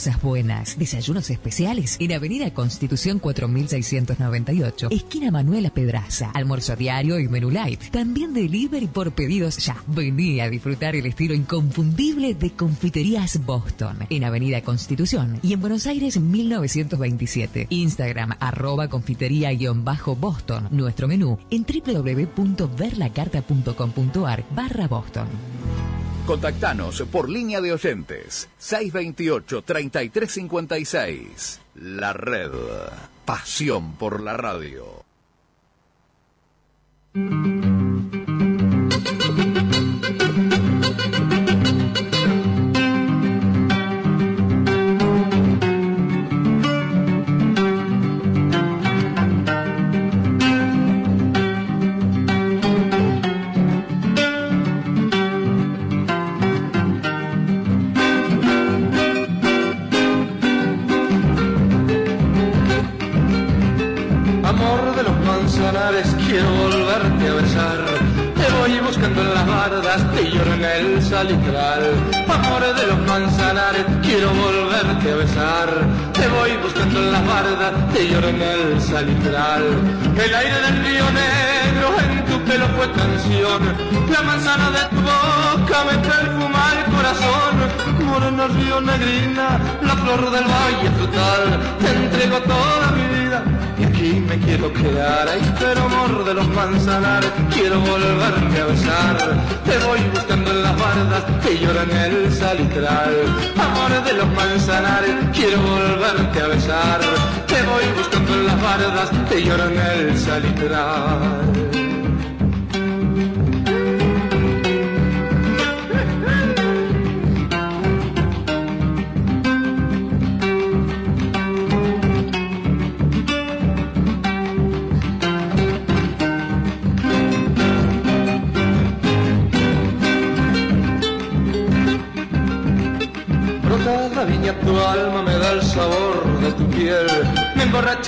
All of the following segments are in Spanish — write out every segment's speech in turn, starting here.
Cosas buenas, desayunos especiales en Avenida Constitución 4698, esquina Manuela Pedraza, almuerzo diario y menú light. También delivery por pedidos ya. Vení a disfrutar el estilo inconfundible de Confiterías Boston en Avenida Constitución y en Buenos Aires 1927. Instagram arroba confitería-boston. Nuestro menú en www.verlacarta.com.ar barra Boston. Contactanos por línea de oyentes 628-3356. La red. Pasión por la radio. La flor del valle frutal. Te entrego toda mi vida y aquí me quiero quedar, pero amor de los manzanares, quiero volverte a besar. Te voy buscando en las bardas que lloran el salitral. Amor de los manzanares, quiero volverte a besar. Te voy buscando en las bardas que lloran el salitral.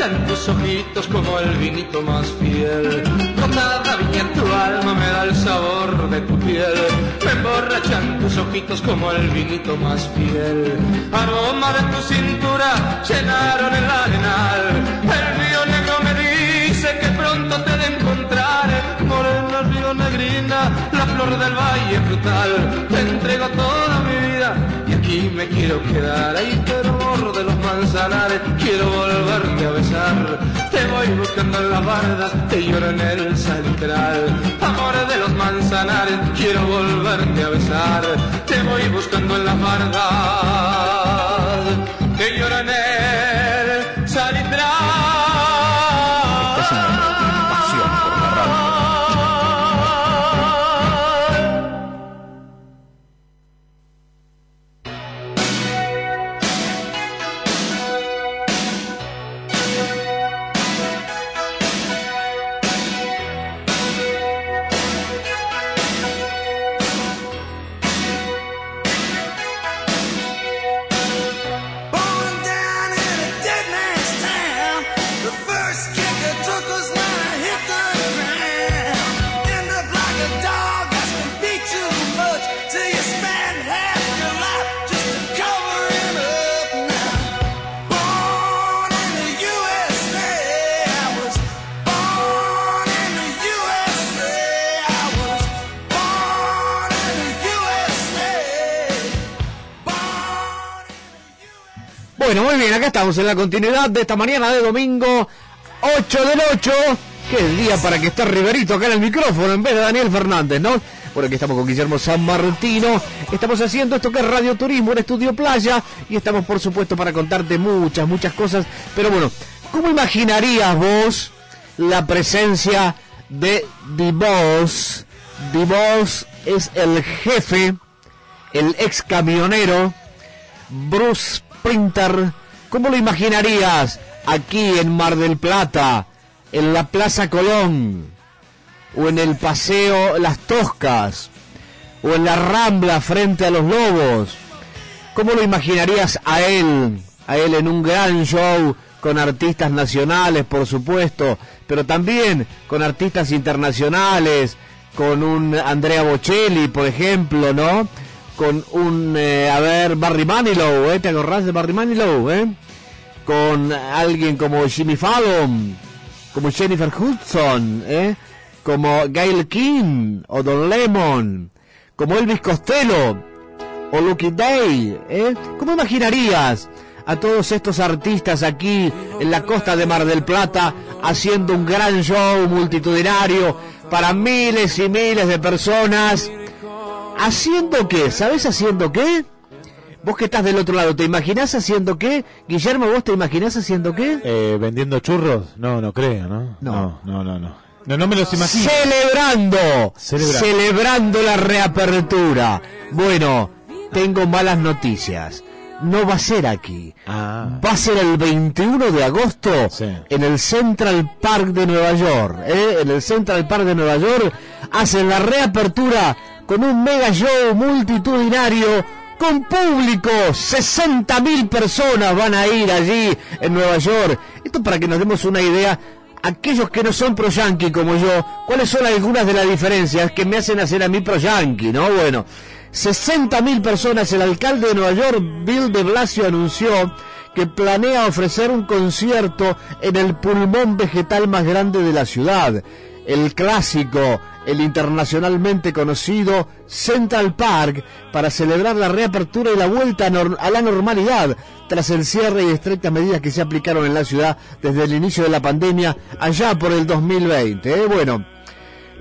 Emborrachan tus ojitos como el vinito más fiel. La viña, tu alma me da el sabor de tu piel. Me emborrachan tus ojitos como el vinito más fiel. Aroma de tu cintura llenaron el arenal. El río negro me dice que pronto te de encontrar. Morena río negrina, la flor del valle frutal. Te entrego toda mi vida y aquí me quiero quedar. Ahí pero manzanares, quiero volverte a besar. Te voy buscando en las bardas, te lloro en el salitral. Amor de los manzanares, quiero volverte a besar. Te voy buscando en las bardas, te lloro en el acá estamos en la continuidad de esta mañana de domingo 8 del 8, que es el día para que esté Riverito acá en el micrófono en vez de Daniel Fernández, ¿no? Bueno, aquí estamos con Guillermo San Martino, estamos haciendo esto que es Radio Turismo en Estudio Playa y estamos por supuesto para contarte muchas, muchas cosas, pero bueno, ¿cómo imaginarías vos la presencia de D-Boss? D-Boss es el jefe, el ex camionero, Bruce Sprinter, ¿cómo lo imaginarías aquí en Mar del Plata, en la Plaza Colón, o en el Paseo Las Toscas, o en la Rambla frente a los Lobos? ¿Cómo lo imaginarías a él, a él en un gran show con artistas nacionales, por supuesto, pero también con artistas internacionales, con un Andrea Bocelli, por ejemplo, ¿no? Con un, eh, a ver, Barry Manilow, ¿eh? ¿Te acordás de Barry Manilow, eh? Con alguien como Jimmy Fallon, como Jennifer Hudson, ¿eh? Como Gail King o Don Lemon, como Elvis Costello o Lucky Day, ¿eh? ¿Cómo imaginarías a todos estos artistas aquí en la costa de Mar del Plata haciendo un gran show multitudinario para miles y miles de personas? ¿Haciendo qué? ¿Sabes haciendo qué? Vos que estás del otro lado, ¿te imaginás haciendo qué? Guillermo, ¿vos te imaginás haciendo qué? Eh, ¿Vendiendo churros? No, no creo, ¿no? No. no, no, no. No, no me los imagino. Celebrando, Celebrando. celebrando la reapertura. Bueno, tengo malas noticias. No va a ser aquí. Ah. Va a ser el 21 de agosto Sí. en el Central Park de Nueva York. ¿eh? En el Central Park de Nueva York hacen la reapertura con un mega show multitudinario con público. 60.000 personas van a ir allí en Nueva York. Esto para que nos demos una idea. Aquellos que no son pro yankee como yo, ¿cuáles son algunas de las diferencias que me hacen hacer a mí pro yankee, no? Bueno, 60.000 personas. El alcalde de Nueva York, Bill de Blasio, anunció que planea ofrecer un concierto en el pulmón vegetal más grande de la ciudad. El clásico, el internacionalmente conocido Central Park, para celebrar la reapertura y la vuelta a la normalidad tras el cierre y estrictas medidas que se aplicaron en la ciudad desde el inicio de la pandemia allá por el 2020. ¿eh? Bueno,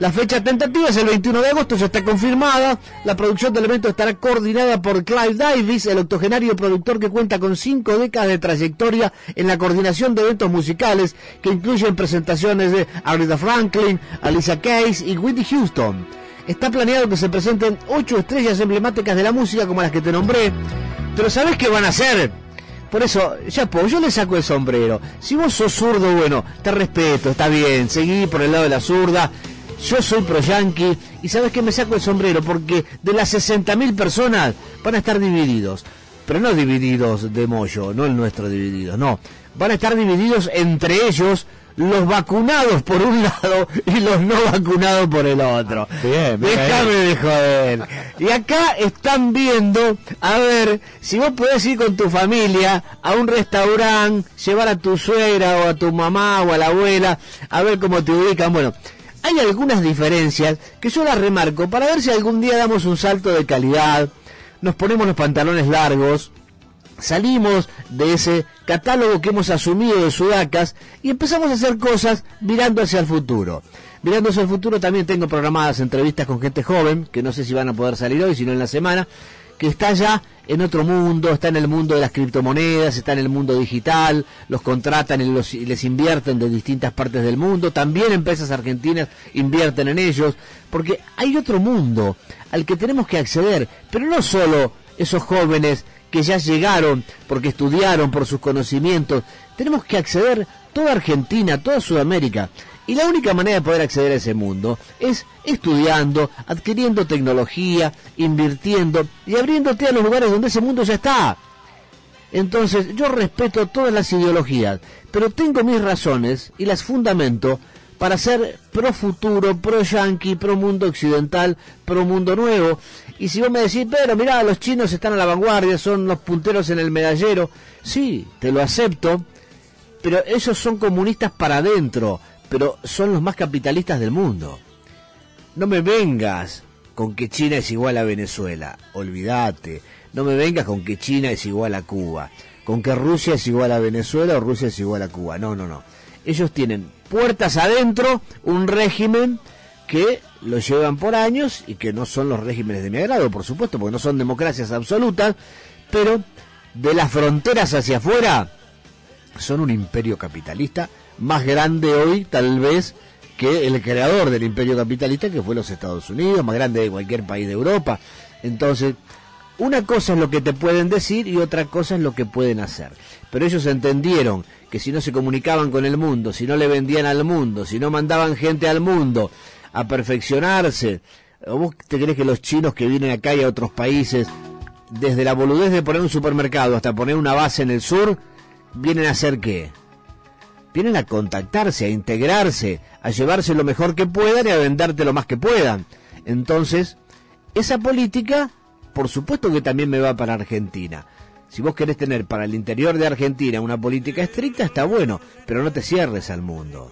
la fecha tentativa es el 21 de agosto, ya está confirmada. La producción del evento estará coordinada por Clive Davis, el octogenario productor que cuenta con cinco décadas de trayectoria en la coordinación de eventos musicales que incluyen presentaciones de Aretha Franklin, Alicia Keys y Whitney Houston. Está planeado que se presenten ocho estrellas emblemáticas de la música como las que te nombré. Pero ¿sabés qué van a hacer? Por eso, pues, yo le saco el sombrero. Si vos sos zurdo, bueno, te respeto, está bien, seguí por el lado de la zurda. Yo soy pro yankee y sabes que me saco el sombrero porque de las 60.000 personas van a estar divididos. Pero no divididos de mollo, no el nuestro divididos, no. Van a estar divididos entre ellos los vacunados por un lado y los no vacunados por el otro. Bien, bien Déjame de joder. Y acá están viendo, a ver, si vos podés ir con tu familia a un restaurante, llevar a tu suegra o a tu mamá o a la abuela, a ver cómo te ubican. Bueno, hay algunas diferencias que yo las remarco para ver si algún día damos un salto de calidad, nos ponemos los pantalones largos, salimos de ese catálogo que hemos asumido de sudacas y empezamos a hacer cosas mirando hacia el futuro. Mirando hacia el futuro también tengo programadas entrevistas con gente joven, que no sé si van a poder salir hoy, sino en la semana, que está ya en otro mundo, está en el mundo de las criptomonedas, está en el mundo digital, los contratan y, los- y les invierten de distintas partes del mundo, también empresas argentinas invierten en ellos, porque hay otro mundo al que tenemos que acceder, pero no solo esos jóvenes que ya llegaron porque estudiaron por sus conocimientos, tenemos que acceder toda Argentina, toda Sudamérica. Y la única manera de poder acceder a ese mundo es estudiando, adquiriendo tecnología, invirtiendo y abriéndote a los lugares donde ese mundo ya está. Entonces, yo respeto todas las ideologías, pero tengo mis razones y las fundamento para ser pro futuro, pro yanqui, pro mundo occidental, pro mundo nuevo. Y si vos me decís, pero mirá, los chinos están a la vanguardia, son los punteros en el medallero, sí, te lo acepto, pero ellos son comunistas para adentro, pero son los más capitalistas del mundo. No me vengas con que China es igual a Venezuela, olvídate. No me vengas con que China es igual a Cuba, con que Rusia es igual a Venezuela o Rusia es igual a Cuba. No, no, no. Ellos tienen puertas adentro un régimen que lo llevan por años y que no son los regímenes de mi agrado, por supuesto, porque no son democracias absolutas, pero de las fronteras hacia afuera son un imperio capitalista más grande hoy tal vez que el creador del imperio capitalista que fue los Estados Unidos, más grande de cualquier país de Europa. Entonces, una cosa es lo que te pueden decir y otra cosa es lo que pueden hacer. Pero ellos entendieron que si no se comunicaban con el mundo, si no le vendían al mundo, si no mandaban gente al mundo a perfeccionarse, ¿o vos te crees que los chinos que vienen acá y a otros países, desde la boludez de poner un supermercado hasta poner una base en el sur, vienen a hacer qué? Vienen a contactarse, a integrarse, a llevarse lo mejor que puedan y a venderte lo más que puedan. Entonces, esa política por supuesto que también me va para Argentina. Si vos querés tener para el interior de Argentina una política estricta, está bueno, pero no te cierres al mundo.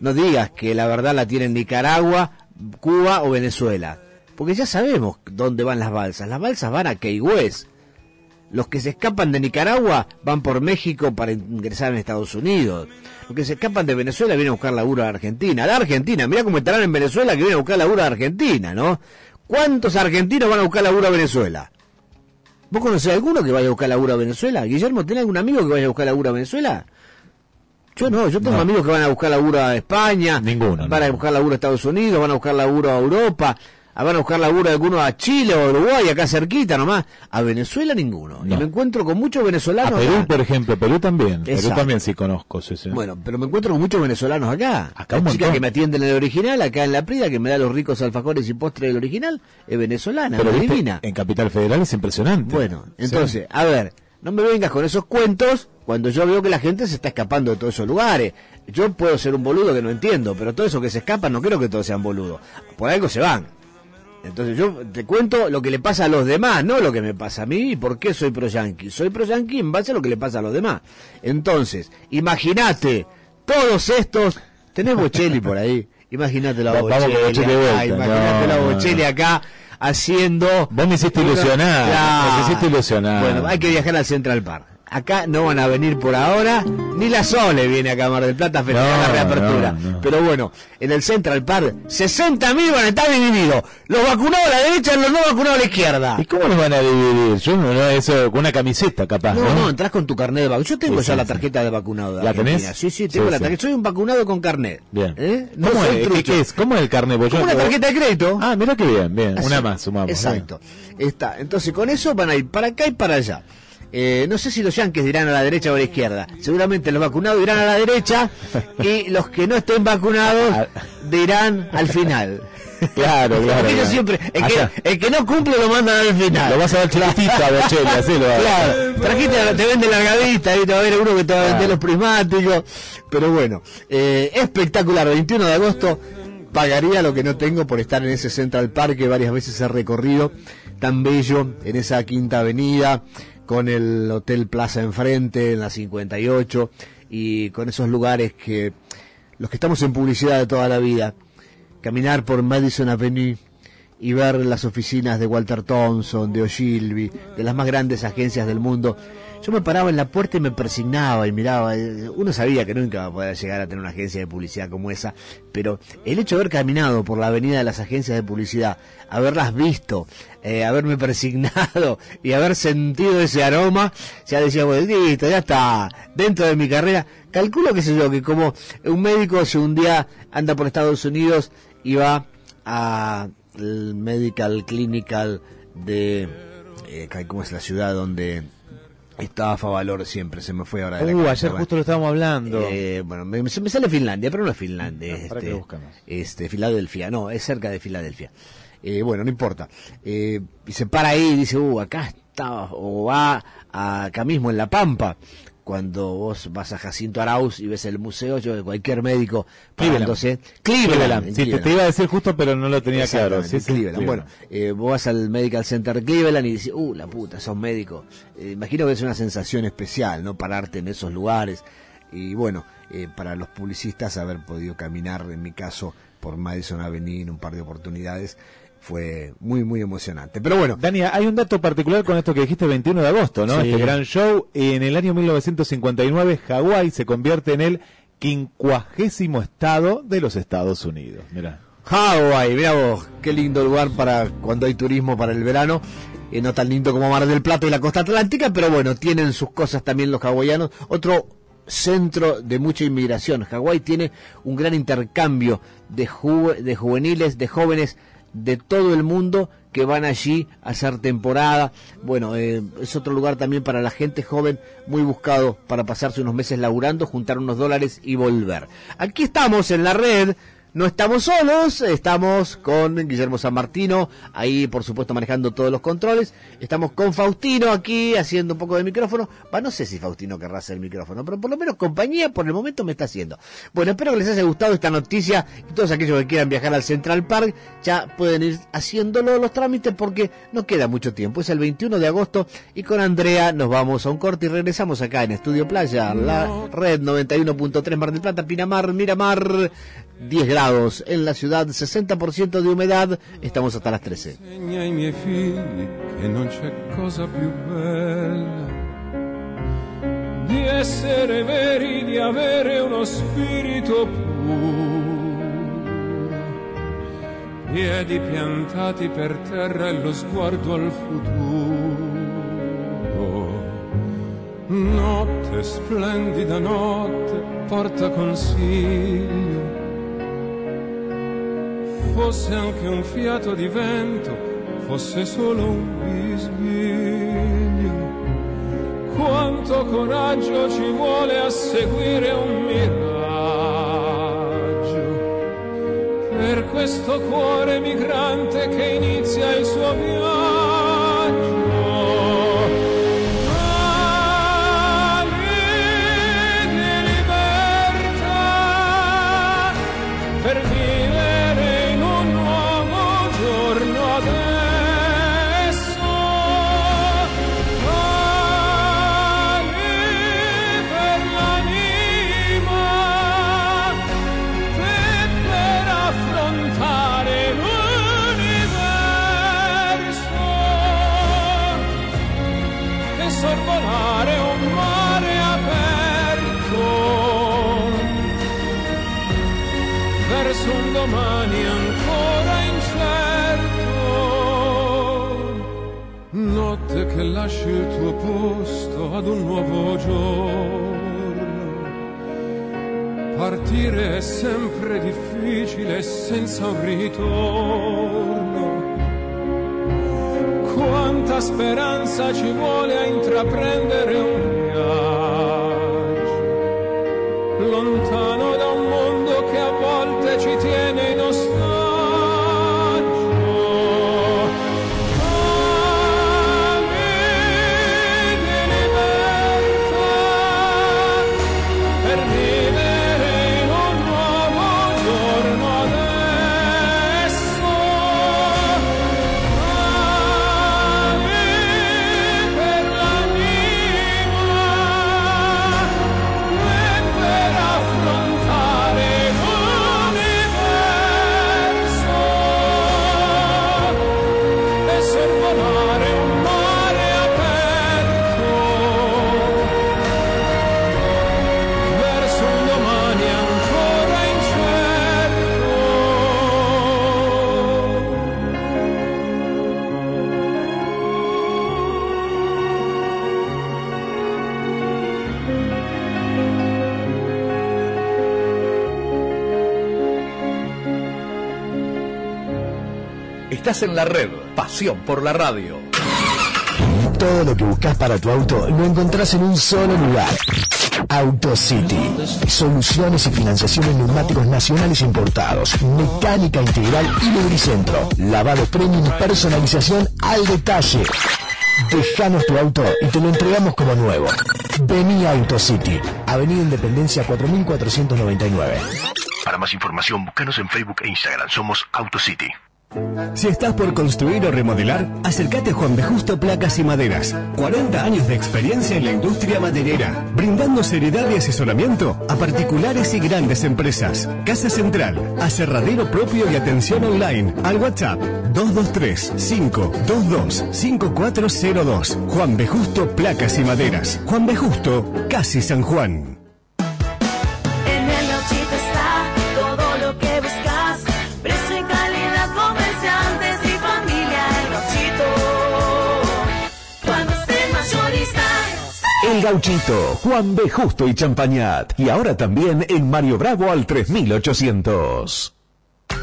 No digas que la verdad la tienen Nicaragua, Cuba o Venezuela. Porque ya sabemos dónde van las balsas. Las balsas van a Key West. Los que se escapan de Nicaragua van por México para ingresar en Estados Unidos. Los que se escapan de Venezuela vienen a buscar laburo a Argentina. La Argentina, mira cómo estarán en Venezuela que vienen a buscar laburo a Argentina, ¿no? ¿Cuántos argentinos van a buscar laburo a Venezuela? ¿Vos conocés alguno que vaya a buscar laburo a Venezuela? Guillermo, ¿tenés algún amigo que vaya a buscar laburo a Venezuela? Yo no, yo tengo No. amigos que van a buscar laburo a España, Ninguno, van a buscar laburo a Estados Unidos, van a buscar laburo a Europa, a- van a buscar laburo algunos a Chile o a Uruguay, acá cerquita nomás. A Venezuela ninguno. Y No. me encuentro con muchos A venezolanos Perú, acá. por ejemplo, Perú también. Perú también sí conozco, sí, sí. Bueno, pero me encuentro con muchos venezolanos acá. Acá la un chica montón. que me atiende en el original, acá en la Prida, que me da los ricos alfajores y postres del original, es venezolana, pero viste, divina. en Capital Federal es impresionante. Bueno, Sí. entonces, a ver, no me vengas con esos cuentos cuando yo veo que la gente se está escapando de todos esos lugares. Yo puedo ser un boludo que no entiendo, pero todos esos que se escapan no creo que todos sean boludos. Por algo se van. Entonces yo te cuento lo que le pasa a los demás, no lo que me pasa a mí y por qué soy pro yanqui. Soy pro yanqui en base a lo que le pasa a los demás. Entonces, imagínate, todos estos, tenés Bocelli por ahí, imagínate la Bocelli, acá, imagínate No, la Bocelli acá haciendo Vos me hiciste ilusionar, me hiciste ilusionar. bueno, hay que viajar al Central Park. Acá no van a venir por ahora, ni la Sole viene acá a Mar del Plata a festejar No, la reapertura. no, no. Pero bueno, en el Central Park, 60.000 van a estar divididos. Los vacunados a la derecha y los no vacunados a la izquierda. ¿Y cómo nos van a dividir? Yo no, eso, con una camiseta capaz, ¿no? No, entras con tu carnet de vacunado. Yo tengo Sí, ya sí, la sí. tarjeta de vacunado de ¿La tenés? Sí, sí, tengo la tarjeta. Soy un vacunado con carnet. Bien. ¿Eh? No ¿Cómo es? ¿Qué, es? ¿Cómo es el carnet? Pues yo- Como una tarjeta de crédito. Ah, mira qué bien, bien. Así. Una más, sumamos. Exacto. Está. Entonces, con eso van a ir para acá y para allá. Eh, no sé si los yanques dirán a la derecha o a la izquierda. Seguramente los vacunados dirán a la derecha y los que no estén vacunados dirán al final. Claro, claro. Ellos siempre, el que, Allá. el que no cumple lo mandan al final. Lo vas a ver chiquitito a así lo Claro, trajiste, te vende largadita, ahí te va a haber uno que te va a vender los prismáticos. Pero bueno, eh, espectacular, 21 de agosto. Pagaría lo que no tengo por estar en ese Central Park que varias veces he recorrido, tan bello, en esa quinta avenida, con el Hotel Plaza enfrente, en la 58, y con esos lugares que los que estamos en publicidad de toda la vida, caminar por Madison Avenue y ver las oficinas de Walter Thompson, de Ogilvy, de las más grandes agencias del mundo. Yo me paraba en la puerta y me persignaba y miraba. eh, Uno sabía que nunca iba a poder llegar a tener una agencia de publicidad como esa, pero el hecho de haber caminado por la avenida de las agencias de publicidad, haberlas visto, eh, haberme persignado y haber sentido ese aroma, ya decía, bueno, listo, ya está, dentro de mi carrera. Calculo, qué sé yo, que como un médico si un día anda por Estados Unidos y va a el medical clinical de eh, cómo es la ciudad donde estaba Favalor siempre se me fue ahora de la Uh, cabeza, ayer justo lo estábamos hablando. Eh, bueno me, me sale Finlandia pero no es Finlandia No, ¿para este, qué buscamos? este Filadelfia no es cerca de Filadelfia Eh, bueno no importa Eh, y se para ahí y dice uh acá está o va acá mismo en la Pampa cuando vos vas a Jacinto Arauz y ves el museo, yo cualquier médico parándose. Cleveland. en Sí, te, Cleveland. te iba a decir justo, pero no lo tenía claro. Sí, Cleveland. Bueno, eh, vos vas al Medical Center Cleveland y dices, uh, la puta, sos médico. Eh, imagino que es una sensación especial, ¿no? Pararte en esos lugares. Y bueno, eh, para los publicistas haber podido caminar, en mi caso, por Madison Avenue en un par de oportunidades, fue muy, muy emocionante. Pero bueno, Dani, hay un dato particular con esto que dijiste 21 de agosto, ¿no? Sí. Este gran show. En el año 1959, Hawái se convierte en el quincuagésimo estado de los Estados Unidos. Mira. Hawái, mira vos, qué lindo lugar para cuando hay turismo para el verano. Eh, no tan lindo como Mar del Plata y la costa atlántica, pero bueno, tienen sus cosas también los hawaianos. Otro centro de mucha inmigración. Hawái tiene un gran intercambio de, ju- de juveniles, de jóvenes de todo el mundo que van allí a hacer temporada. Bueno, eh, es otro lugar también para la gente joven, muy buscado para pasarse unos meses laburando, juntar unos dólares y volver. Aquí estamos en la red no estamos solos, estamos con Guillermo San Martino, ahí por supuesto manejando todos los controles. Estamos con Faustino aquí haciendo un poco de micrófono. Va, no sé si Faustino querrá hacer el micrófono, pero por lo menos compañía por el momento me está haciendo. Bueno, espero que les haya gustado esta noticia y todos aquellos que quieran viajar al Central Park ya pueden ir haciéndolo los trámites porque no queda mucho tiempo. Es el 21 de agosto y con Andrea nos vamos a un corte y regresamos acá en Estudio Playa, la red 91.3 Mar del Plata, Pinamar, Miramar. 10 grados en la ciudad, 60% de humedad, estamos hasta las 13. Insegna ai miei figli che non c'è cosa più bella di essere veri, di avere uno spirito puro, piedi piantati per terra e lo sguardo al futuro. Notte splendida notte, porta consiglio fosse anche un fiato di vento, fosse solo un bisbiglio. Quanto coraggio ci vuole a seguire un miraggio per questo cuore migrante che inizia il suo viaggio. Domani ancora incerto. Notte che lasci il tuo posto ad un nuovo giorno. Partire è sempre difficile senza un ritorno. Quanta speranza ci vuole a intraprendere un viaggio lontano Estás en la red. Pasión por la radio. Todo lo que buscas para tu auto lo encontrás en un solo lugar. AutoCity. Soluciones y financiación en neumáticos nacionales importados. Mecánica integral y lubricentro. Lavado premium y personalización al detalle. Dejanos tu auto y te lo entregamos como nuevo. Vení a AutoCity. Avenida Independencia 4499. Para más información, búscanos en Facebook e Instagram. Somos AutoCity. Si estás por construir o remodelar, acércate a Juan de Justo Placas y Maderas. 40 años de experiencia en la industria maderera, brindando seriedad y asesoramiento a particulares y grandes empresas. Casa Central, aserradero propio y atención online. Al WhatsApp 223-522-5402. Juan de Justo Placas y Maderas. Juan de Justo, casi San Juan. El Gauchito, Juan B. Justo y Champañat. Y ahora también en Mario Bravo al 3800.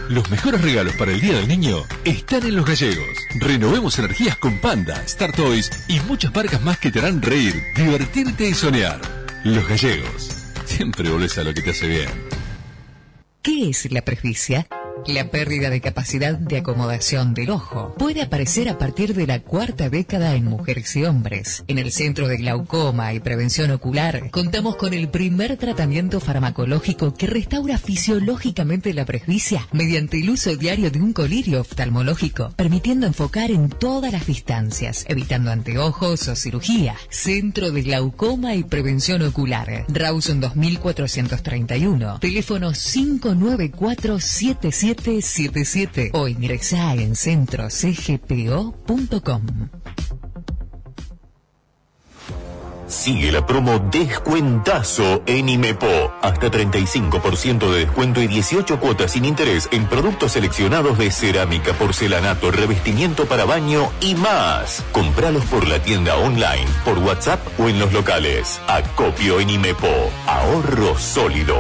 Los mejores regalos para el Día del Niño están en Los Gallegos. Renovemos energías con Panda, Star Toys y muchas marcas más que te harán reír, divertirte y soñar. Los Gallegos. Siempre volvés a lo que te hace bien. ¿Qué es la presbicia? La pérdida de capacidad de acomodación del ojo puede aparecer a partir de la cuarta década en mujeres y hombres. En el Centro de Glaucoma y Prevención Ocular contamos con el primer tratamiento farmacológico que restaura fisiológicamente la presbicia mediante el uso diario de un colirio oftalmológico, permitiendo enfocar en todas las distancias, evitando anteojos o cirugía. Centro de Glaucoma y Prevención Ocular. Rawson 2431. Teléfono 594 7777 o ingresá en centrocgpo.com. Sigue la promo Descuentazo en Imepo. Hasta 35% de descuento y 18 cuotas sin interés en productos seleccionados de cerámica, porcelanato, revestimiento para baño y más. Compralos por la tienda online, por WhatsApp o en los locales. Acopio en Imepo. Ahorro sólido.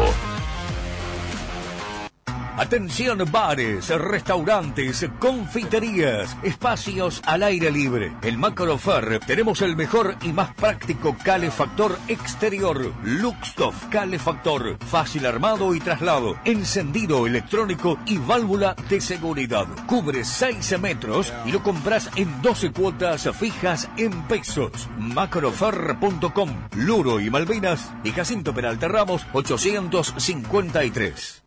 Atención bares, restaurantes, confiterías, espacios al aire libre. En Macrofer tenemos el mejor y más práctico calefactor exterior. Luxtoff Calefactor. Fácil armado y traslado. Encendido electrónico y válvula de seguridad. Cubre 6 metros y lo compras en 12 cuotas fijas en pesos. Macrofer.com. Luro y Malvinas y Jacinto Peralta Ramos 853.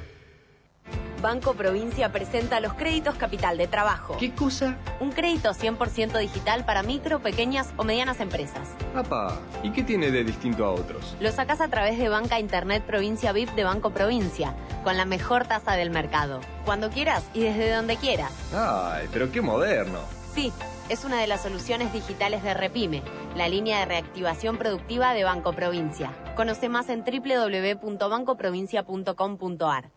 Banco Provincia presenta los créditos capital de trabajo. ¿Qué cosa? Un crédito 100% digital para micro, pequeñas o medianas empresas. Apa, ¿y qué tiene de distinto a otros? Lo sacas a través de Banca Internet Provincia VIP de Banco Provincia, con la mejor tasa del mercado. Cuando quieras y desde donde quieras. Ay, pero qué moderno. Sí, es una de las soluciones digitales de Repime, la línea de reactivación productiva de Banco Provincia. Conoce más en www.bancoprovincia.com.ar.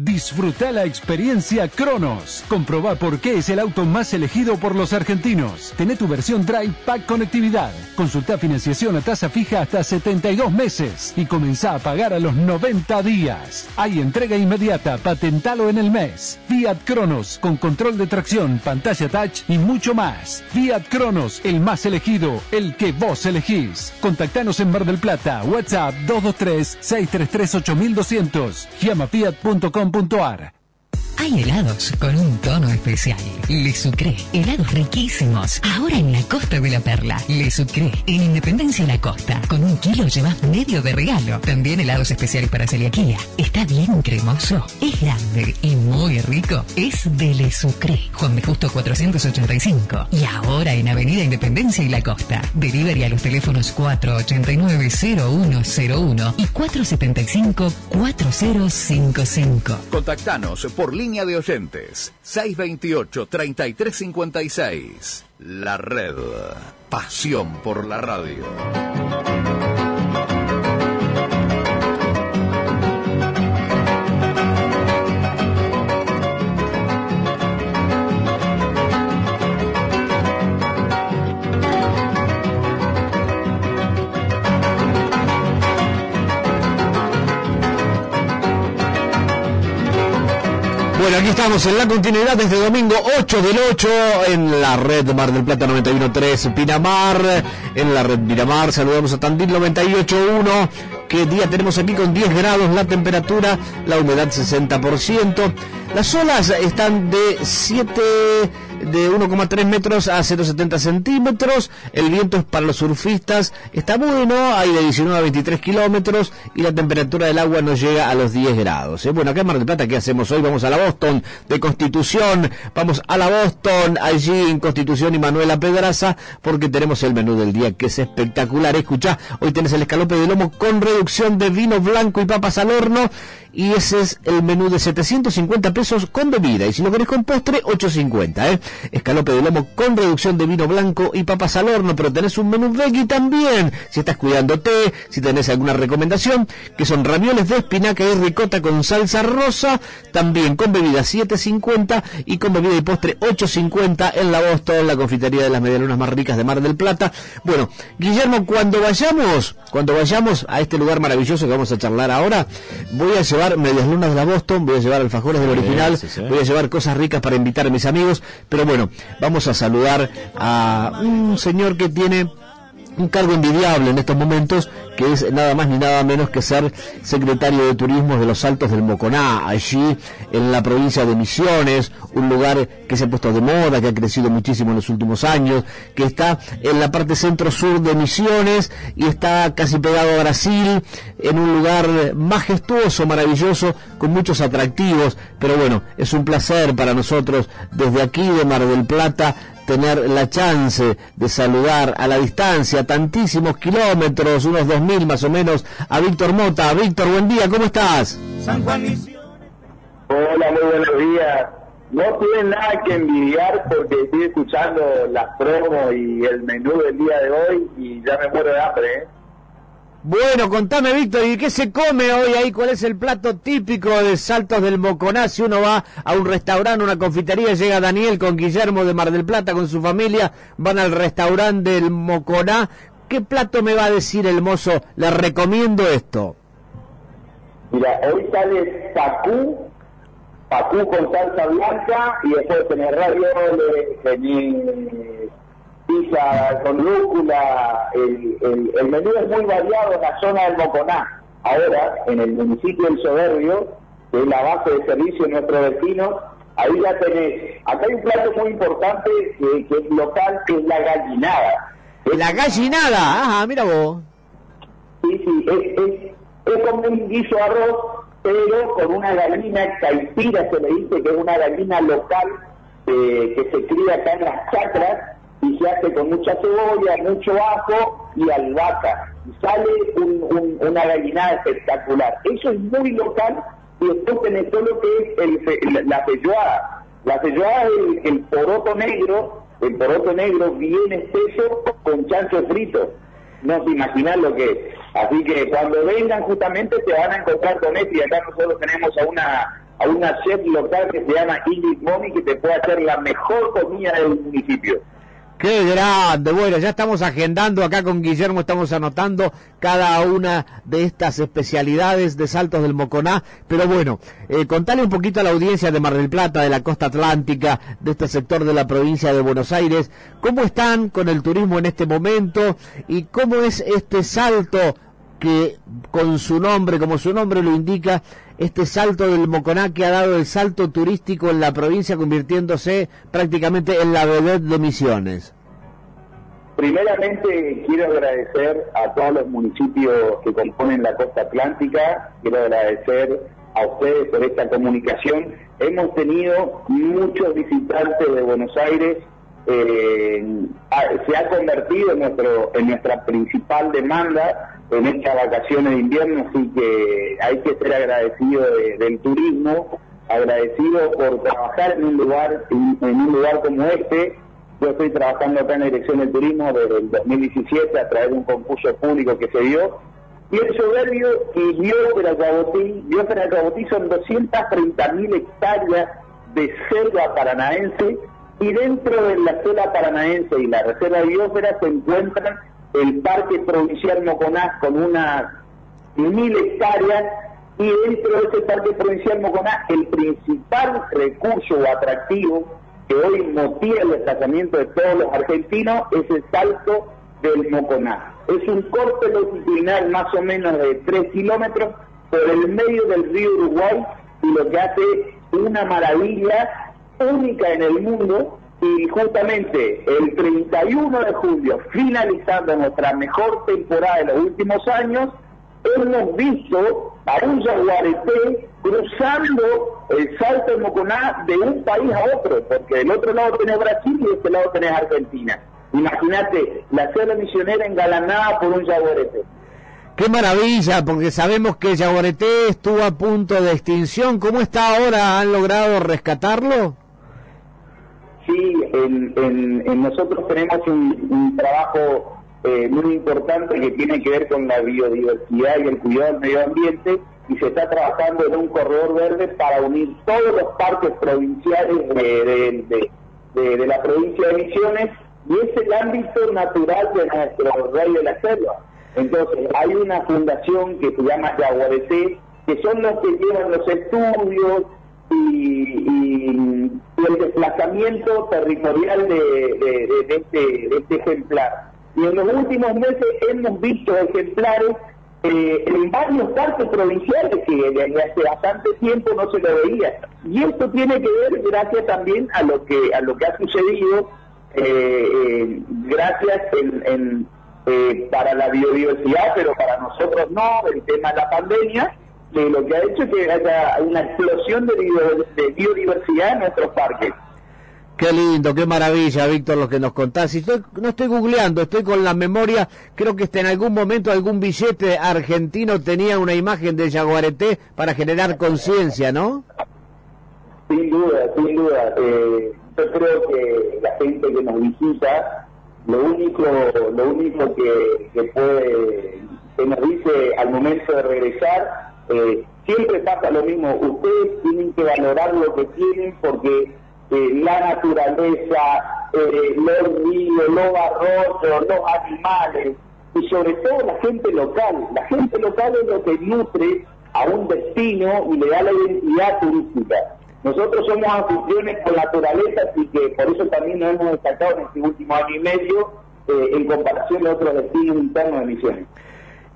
Disfruta la experiencia Cronos. Comproba por qué es el auto más elegido por los argentinos. Tené tu versión Drive Pack Conectividad. Consulta financiación a tasa fija hasta 72 meses y comenzá a pagar a los 90 días. Hay entrega inmediata, patentalo en el mes. Fiat Cronos con control de tracción, pantalla touch y mucho más. Fiat Cronos, el más elegido, el que vos elegís. Contactanos en Mar del Plata, WhatsApp 223-633-8200, llamafiat.com.ar. Hay helados con un tono especial. Le Sucré, helados riquísimos. Ahora en la Costa de la Perla. Le Sucré, en Independencia de la Costa. Con un kilo llevas medio de regalo. También helados especiales para celiaquía. Está bien cremoso, es grande y muy rico. Es de Le Sucré. Juan de Justo 485. Y ahora en Avenida Independencia y la Costa. Delivery a los teléfonos 489-0101 y 475-4055. Contactanos por línea de oyentes 628-3356. La red. Pasión por la radio. Estamos en la continuidad desde domingo 8 del 8 en la red Mar del Plata 91.3 Pinamar, en la red Pinamar, saludamos a Tandil 98.1, que día tenemos aquí con 10 grados la temperatura, la humedad 60%, las olas están de 7 de 1,3 metros a 0,70 centímetros. El viento es para los surfistas. Está bueno, hay de 19 a 23 kilómetros y la temperatura del agua no llega a los 10 grados. ¿eh? Bueno, acá en Mar del Plata, ¿qué hacemos hoy? Vamos a la Boston de Constitución. Vamos a la Boston, allí en Constitución y Manuela Pedraza, porque tenemos el menú del día que es espectacular. Escucha, hoy tenés el escalope de lomo con reducción de vino blanco y papas al horno y ese es el menú de 750 pesos con bebida y si lo querés con postre 850, ¿eh? Escalope de lomo con reducción de vino blanco y papas al horno, pero tenés un menú veggie también. Si estás cuidándote, si tenés alguna recomendación, que son ravioles de espinaca y ricota con salsa rosa, también con bebida 750 y con bebida y postre 850 en la Boston, la confitería de las medialunas más ricas de Mar del Plata. Bueno, Guillermo, cuando vayamos, cuando vayamos a este lugar maravilloso que vamos a charlar ahora, voy a llevar medias lunas de la Boston, voy a llevar alfajores del Sí, original, sí, sí. voy a llevar cosas ricas para invitar a mis amigos, pero bueno, vamos a saludar a un señor que tiene un cargo envidiable en estos momentos, que es nada más ni nada menos que ser secretario de Turismo de los Altos del Moconá, allí en la provincia de Misiones, un lugar que se ha puesto de moda, que ha crecido muchísimo en los últimos años, que está en la parte centro-sur de Misiones y está casi pegado a Brasil, en un lugar majestuoso, maravilloso, con muchos atractivos, pero bueno, es un placer para nosotros desde aquí de Mar del Plata tener la chance de saludar a la distancia, tantísimos kilómetros, unos 2.000 más o menos, a Víctor Mota. Víctor, buen día, ¿cómo estás? Hola, muy buenos días. No tienen nada que envidiar porque estoy escuchando las promos y el menú del día de hoy y ya me muero de hambre, ¿eh? Bueno, contame, Víctor, ¿y qué se come hoy ahí? ¿Cuál es el plato típico de Saltos del Moconá? Si uno va a un restaurante, una confitería, llega Daniel con Guillermo de Mar del Plata con su familia, van al restaurante del Moconá. ¿Qué plato me va a decir el mozo? Le recomiendo esto. Mira, hoy sale pacú, pacú con salsa blanca y después tenés ravioles, tenés pizza con rúcula. El, el, el menú es muy variado en la zona del Moconá. Ahora, en el municipio del Soberbio, que es la base de servicio de nuestros vecinos, ahí ya tenés. Acá hay un plato muy importante que, que es local, que es la gallinada. La gallinada, ajá, mira vos. Sí, sí, es, es, es como un guiso de arroz, pero con una gallina caipira, se le dice que es una gallina local eh, que se cría acá en las chacras se hace con mucha cebolla, mucho ajo y albahaca. Y sale un- un- una gallinada espectacular. Eso es muy local y después tenés todo lo que es el la, la. La feijoada es el, poroto negro, el poroto negro bien espeso con chancho frito. No se imaginan lo que es. Así que cuando vengan justamente se van a encontrar con esto y acá nosotros tenemos a una a una chef local que se llama Ingrid Momi que te puede hacer la mejor comida del municipio. Qué grande. Bueno, ya estamos agendando acá con Guillermo, estamos anotando cada una de estas especialidades de Saltos del Moconá. Pero bueno, eh, contale un poquito a la audiencia de Mar del Plata, de la costa atlántica, de este sector de la provincia de Buenos Aires, cómo están con el turismo en este momento y cómo es este salto que con su nombre, como su nombre lo indica, este salto del Moconá que ha dado el salto turístico en la provincia convirtiéndose prácticamente en la vedette de Misiones. Primeramente quiero agradecer a todos los municipios que componen la costa atlántica, quiero agradecer a ustedes por esta comunicación. Hemos tenido muchos visitantes de Buenos Aires, eh, ha- se ha convertido en, nuestro, en nuestra principal demanda en estas vacaciones de invierno, así que hay que ser agradecido de- del turismo, agradecido por trabajar en un lugar en, un lugar como este. Yo estoy trabajando acá en la Dirección del Turismo desde el 2017 a través de un concurso público que se dio. Y el soberbio y Biosfera Cabotí, Biosfera Cabotí son 230 mil hectáreas de selva paranaense y dentro de la selva paranaense y la reserva de biosfera se encuentran el Parque Provincial Moconá con unas mil hectáreas y dentro de ese Parque Provincial Moconá el principal recurso o atractivo que hoy motiva el desplazamiento de todos los argentinos es el salto del Moconá. Es un corte longitudinal más o menos de 3 kilómetros por el medio del río Uruguay y lo que hace una maravilla única en el mundo y justamente el 31 de julio, finalizando nuestra mejor temporada de los últimos años, hemos visto a un yaguareté cruzando el salto de Moconá de un país a otro, porque del otro lado tenés Brasil y de este lado tenés Argentina. Imagínate, la selva misionera engalanada por un yaguareté. Qué maravilla, porque sabemos que Yaguareté estuvo a punto de extinción. ¿Cómo está ahora? ¿Han logrado rescatarlo? Sí, en, nosotros tenemos un, trabajo eh, muy importante que tiene que ver con la biodiversidad y el cuidado del medio ambiente y se está trabajando en un corredor verde para unir todos los parques provinciales de la provincia de Misiones y es el ámbito natural de nuestro rey de la selva. Entonces, hay una fundación que se llama Yaguareté, que son los que llevan los estudios y, y- el desplazamiento territorial este, de este ejemplar. Y en los últimos meses hemos visto ejemplares eh, en varios parques provinciales que desde hace bastante tiempo no se lo veía. Y esto tiene que ver gracias también a lo que a lo que ha sucedido, eh, eh, gracias en, en, eh, para la biodiversidad, pero para nosotros no, el tema de la pandemia, que lo que ha hecho es que haya una explosión de, bio- de biodiversidad en nuestros parques. Qué lindo, qué maravilla, Víctor, lo que nos contás. Y estoy, no estoy googleando, estoy con la memoria. Creo que este, en algún momento algún billete argentino tenía una imagen de Yaguareté para generar conciencia, ¿no? Sin duda, sin duda. Eh, yo creo que la gente que nos visita, lo único, lo único que, que puede, que nos dice al momento de regresar, eh, siempre pasa lo mismo. Ustedes tienen que valorar lo que tienen porque eh, la naturaleza, eh, los ríos, los arroyos, los animales y sobre todo la gente local. La gente local es lo que nutre a un destino y le da la identidad turística. Nosotros somos anfitriones con naturaleza, así que por eso también nos hemos destacado en este último año y medio eh, en comparación a otros destinos internos de Misiones.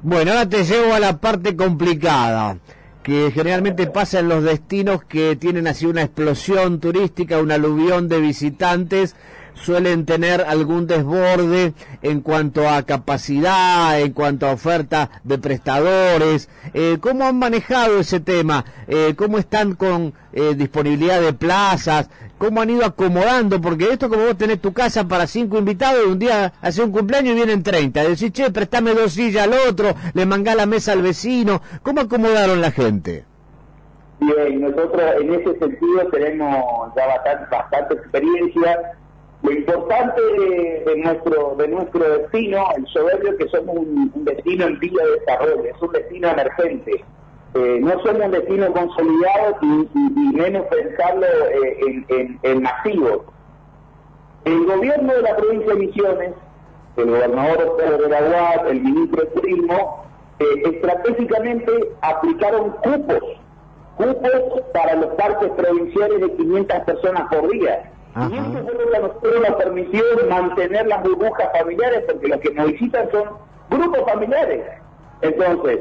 Bueno, ahora te llevo a la parte complicada, que generalmente pasa en los destinos que tienen así una explosión turística, un aluvión de visitantes, suelen tener algún desborde en cuanto a capacidad, en cuanto a oferta de prestadores. Eh, ¿Cómo han manejado ese tema? Eh, ¿Cómo están con eh, disponibilidad de plazas? ¿Cómo han ido acomodando? Porque esto como vos tenés tu casa para cinco invitados y un día hace un cumpleaños y vienen 30. Decís, che, préstame dos sillas al otro, le mangá la mesa al vecino. ¿Cómo acomodaron la gente? Bien, nosotros en ese sentido tenemos ya bastante, bastante experiencia. Lo importante de, nuestro de nuestro destino, el soberbio, es que somos un destino en vía de desarrollo, es un destino emergente. Eh, no somos un destino consolidado y, y- y menos pensarlo eh, en, en, en masivos. El gobierno de la provincia de Misiones, el gobernador Pedro de la Guad, el ministro de Turismo, eh, estratégicamente aplicaron cupos, cupos para los parques provinciales de 500 personas por día. Y eso fue lo que a nosotros nos permitió mantener las burbujas familiares, porque los que nos visitan son grupos familiares. Entonces,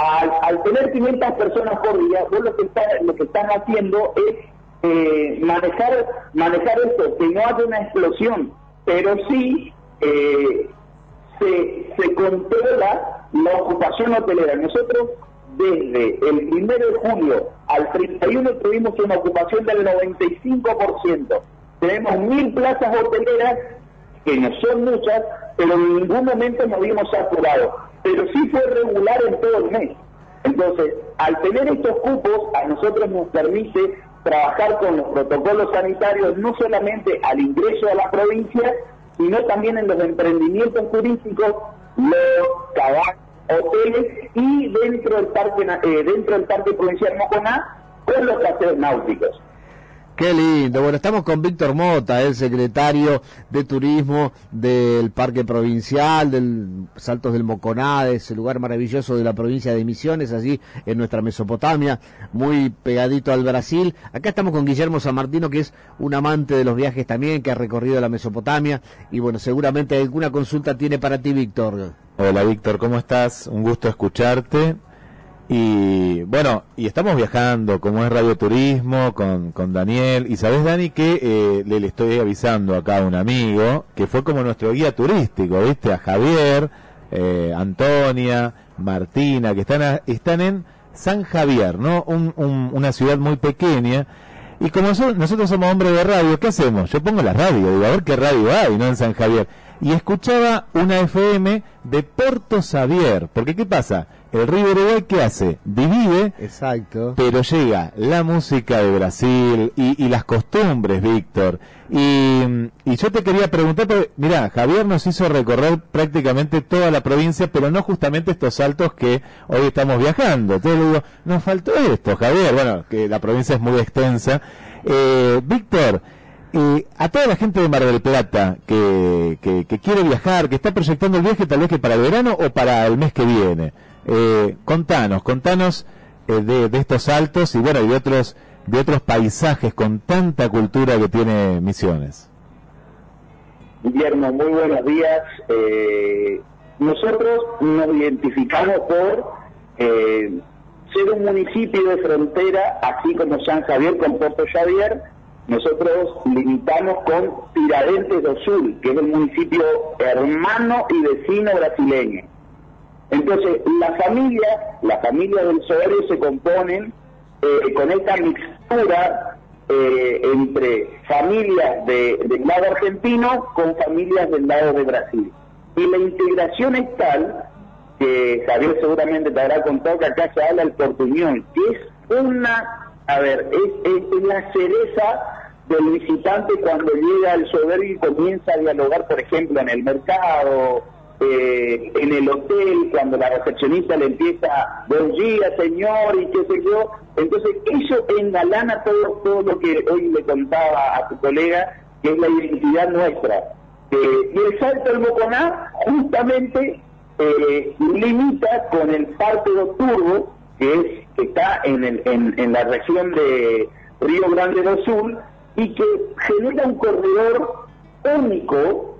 al, al tener 500 personas día, vos lo que, está- haciendo es eh, manejar manejar esto, que no haya una explosión, pero sí eh, se, se controla la ocupación hotelera. Nosotros desde el 1 de julio al 31 tuvimos una ocupación del 95%. Tenemos mil plazas hoteleras, que no son muchas, pero en ningún momento nos vimos saturados. Pero sí fue regular en todo el mes. Entonces, al tener estos cupos, a nosotros nos permite trabajar con los protocolos sanitarios, no solamente al ingreso a la provincia, sino también en los emprendimientos turísticos, los cabañas, hoteles y dentro del parque eh, dentro del parque provincial Moconá con los paseos náuticos. Qué lindo. Bueno, estamos con Víctor Mota, el secretario de Turismo del Parque Provincial, del Saltos del Moconá, ese lugar maravilloso de la provincia de Misiones, allí en nuestra Mesopotamia, muy pegadito al Brasil. Acá estamos con Guillermo San Martino, que es un amante de los viajes también, que ha recorrido la Mesopotamia. Y bueno, seguramente alguna consulta tiene para ti, Víctor. Hola Víctor, ¿cómo estás? Un gusto escucharte. Y bueno, y estamos viajando, como es Radio Turismo, con, con Daniel. Y sabes, Dani, que eh, le, estoy avisando acá a un amigo, que fue como nuestro guía turístico, ¿viste? A Javier, eh, Antonia, Martina, que están, a- están en San Javier, ¿no? Un- un- una ciudad muy pequeña. Y como so- nosotros somos hombres de radio, ¿qué hacemos? Yo pongo la radio, digo, a ver qué radio hay, ¿no? En San Javier. Y escuchaba una FM de Puerto Xavier. Porque ¿qué pasa? El Río Uruguay, ¿qué hace? Divide, Exacto. pero llega la música de Brasil y, y las costumbres, Víctor. Y, y yo te quería preguntar, porque, mira, Javier nos hizo recorrer prácticamente toda la provincia, pero no justamente estos saltos que hoy estamos viajando. Entonces le digo, nos faltó esto, Javier. Bueno, que la provincia es muy extensa. Eh, Víctor, eh, a toda la gente de Mar del Plata que, quiere viajar, que está proyectando el viaje tal vez que para el verano o para el mes que viene, eh, contanos, contanos eh, de, estos saltos y bueno, de otros, de otros paisajes con tanta cultura que tiene Misiones. Guillermo, muy buenos días. Eh, nosotros nos identificamos por eh, ser un municipio de frontera, así como San Javier con Puerto Xavier. Nosotros limitamos con Tiradentes do Sul, que es el municipio hermano y vecino brasileño. Entonces, la familia, la familia del Soberio se componen eh, con esta mixtura eh, entre familias de- del lado argentino con familias del lado de Brasil. Y la integración es tal que Javier seguramente te habrá contado que acá se habla el portuñol, que es una, a ver, es, es- la cereza del visitante cuando llega al soberbio y comienza a dialogar, por ejemplo, en el mercado, eh, en el hotel, cuando la recepcionista le empieza, buen día señor, y qué sé yo. Entonces, eso engalana todo, todo lo que hoy le contaba a tu colega, que es la identidad nuestra. Eh, y el salto del Moconá justamente eh, limita con el Parque do Turbo, que es que está en, el- en, en la región de Río Grande do Sul, y que genera un corredor único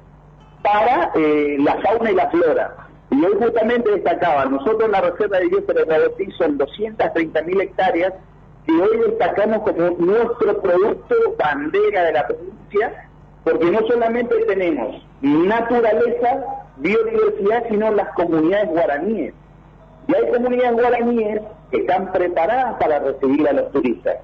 para eh, la fauna y la flora. Y hoy justamente destacaba, nosotros la Reserva de Biosfera de son 230 mil hectáreas que hoy destacamos como nuestro producto bandera de la provincia, porque no solamente tenemos naturaleza, biodiversidad, sino las comunidades guaraníes. Y hay comunidades guaraníes que están preparadas para recibir a los turistas.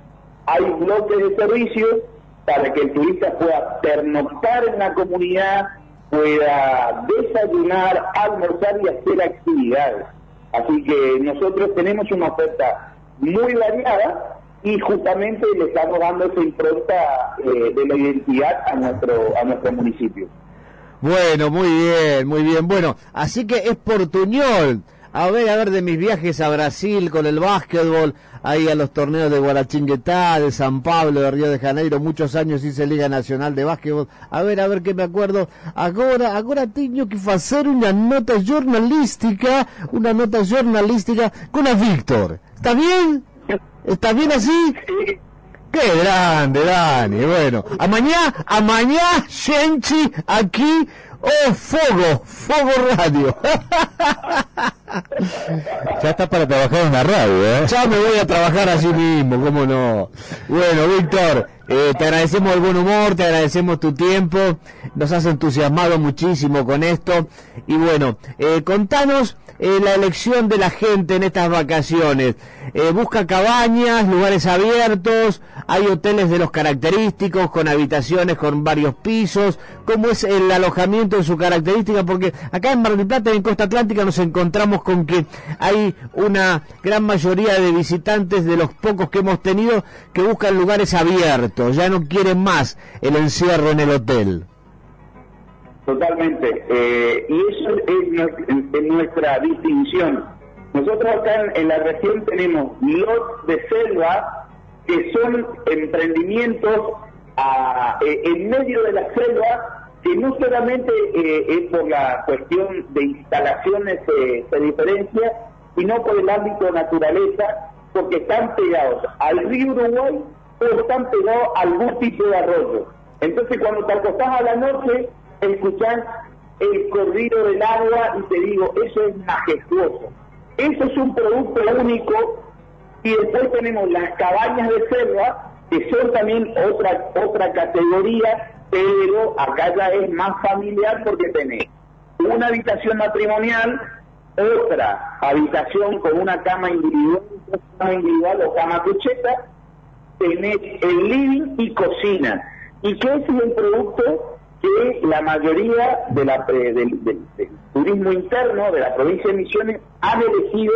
Hay bloques de servicios para que el turista pueda pernoctar en la comunidad, pueda desayunar, almorzar y hacer actividades. Así que nosotros tenemos una oferta muy variada y justamente le estamos dando esa impronta eh, de la identidad a nuestro a nuestro municipio. Bueno, muy bien, muy bien. Bueno, así que es portuñol. A ver, a ver, de mis viajes a Brasil con el básquetbol, ahí a los torneos de Guarachinguetá, de San Pablo, de Río de Janeiro, muchos años hice Liga Nacional de Básquetbol. A ver, a ver que me acuerdo. Agora, agora tengo que hacer una nota jornalística, una nota jornalística con a Víctor. ¿Está bien? ¿Está bien así? Qué grande, Dani. Bueno, amañá, amañá, gente, aquí, oh, Fogo, Fogo Radio. Ya está para trabajar en la radio, ¿eh? Ya me voy a trabajar así mismo, cómo no. Bueno, Víctor, eh, te agradecemos el buen humor, te agradecemos tu tiempo, nos has entusiasmado muchísimo con esto. Y bueno, eh, contanos eh, la elección de la gente en estas vacaciones. Eh, busca cabañas, lugares abiertos, hay hoteles de los característicos, con habitaciones con varios pisos. ¿Cómo es el alojamiento en su característica? Porque acá en Mar del Plata, en Costa Atlántica, nos encontramos con que hay una gran mayoría de visitantes, de los pocos que hemos tenido, que buscan lugares abiertos, ya no quieren más el encierro en el hotel. Totalmente. Eh, y eso es, nue- es nuestra distinción. Nosotros acá en, la región tenemos lots de selva que son emprendimientos a- eh, en medio de la selva que no solamente eh, es por la cuestión de instalaciones se diferencia, sino por el ámbito de naturaleza, porque están pegados al río Uruguay o están pegados a algún tipo de arroyo. Entonces cuando te acostás a la noche, escuchás el corrido del agua y te digo, eso es majestuoso. Eso es un producto único y después tenemos las cabañas de selva, que son también otra, otra categoría, pero acá ya es más familiar porque tenés una habitación matrimonial, otra habitación con una cama individual, cama individual o cama cucheta, tenés el living y cocina. Y ese es el producto que la mayoría del, turismo interno de la provincia de Misiones han elegido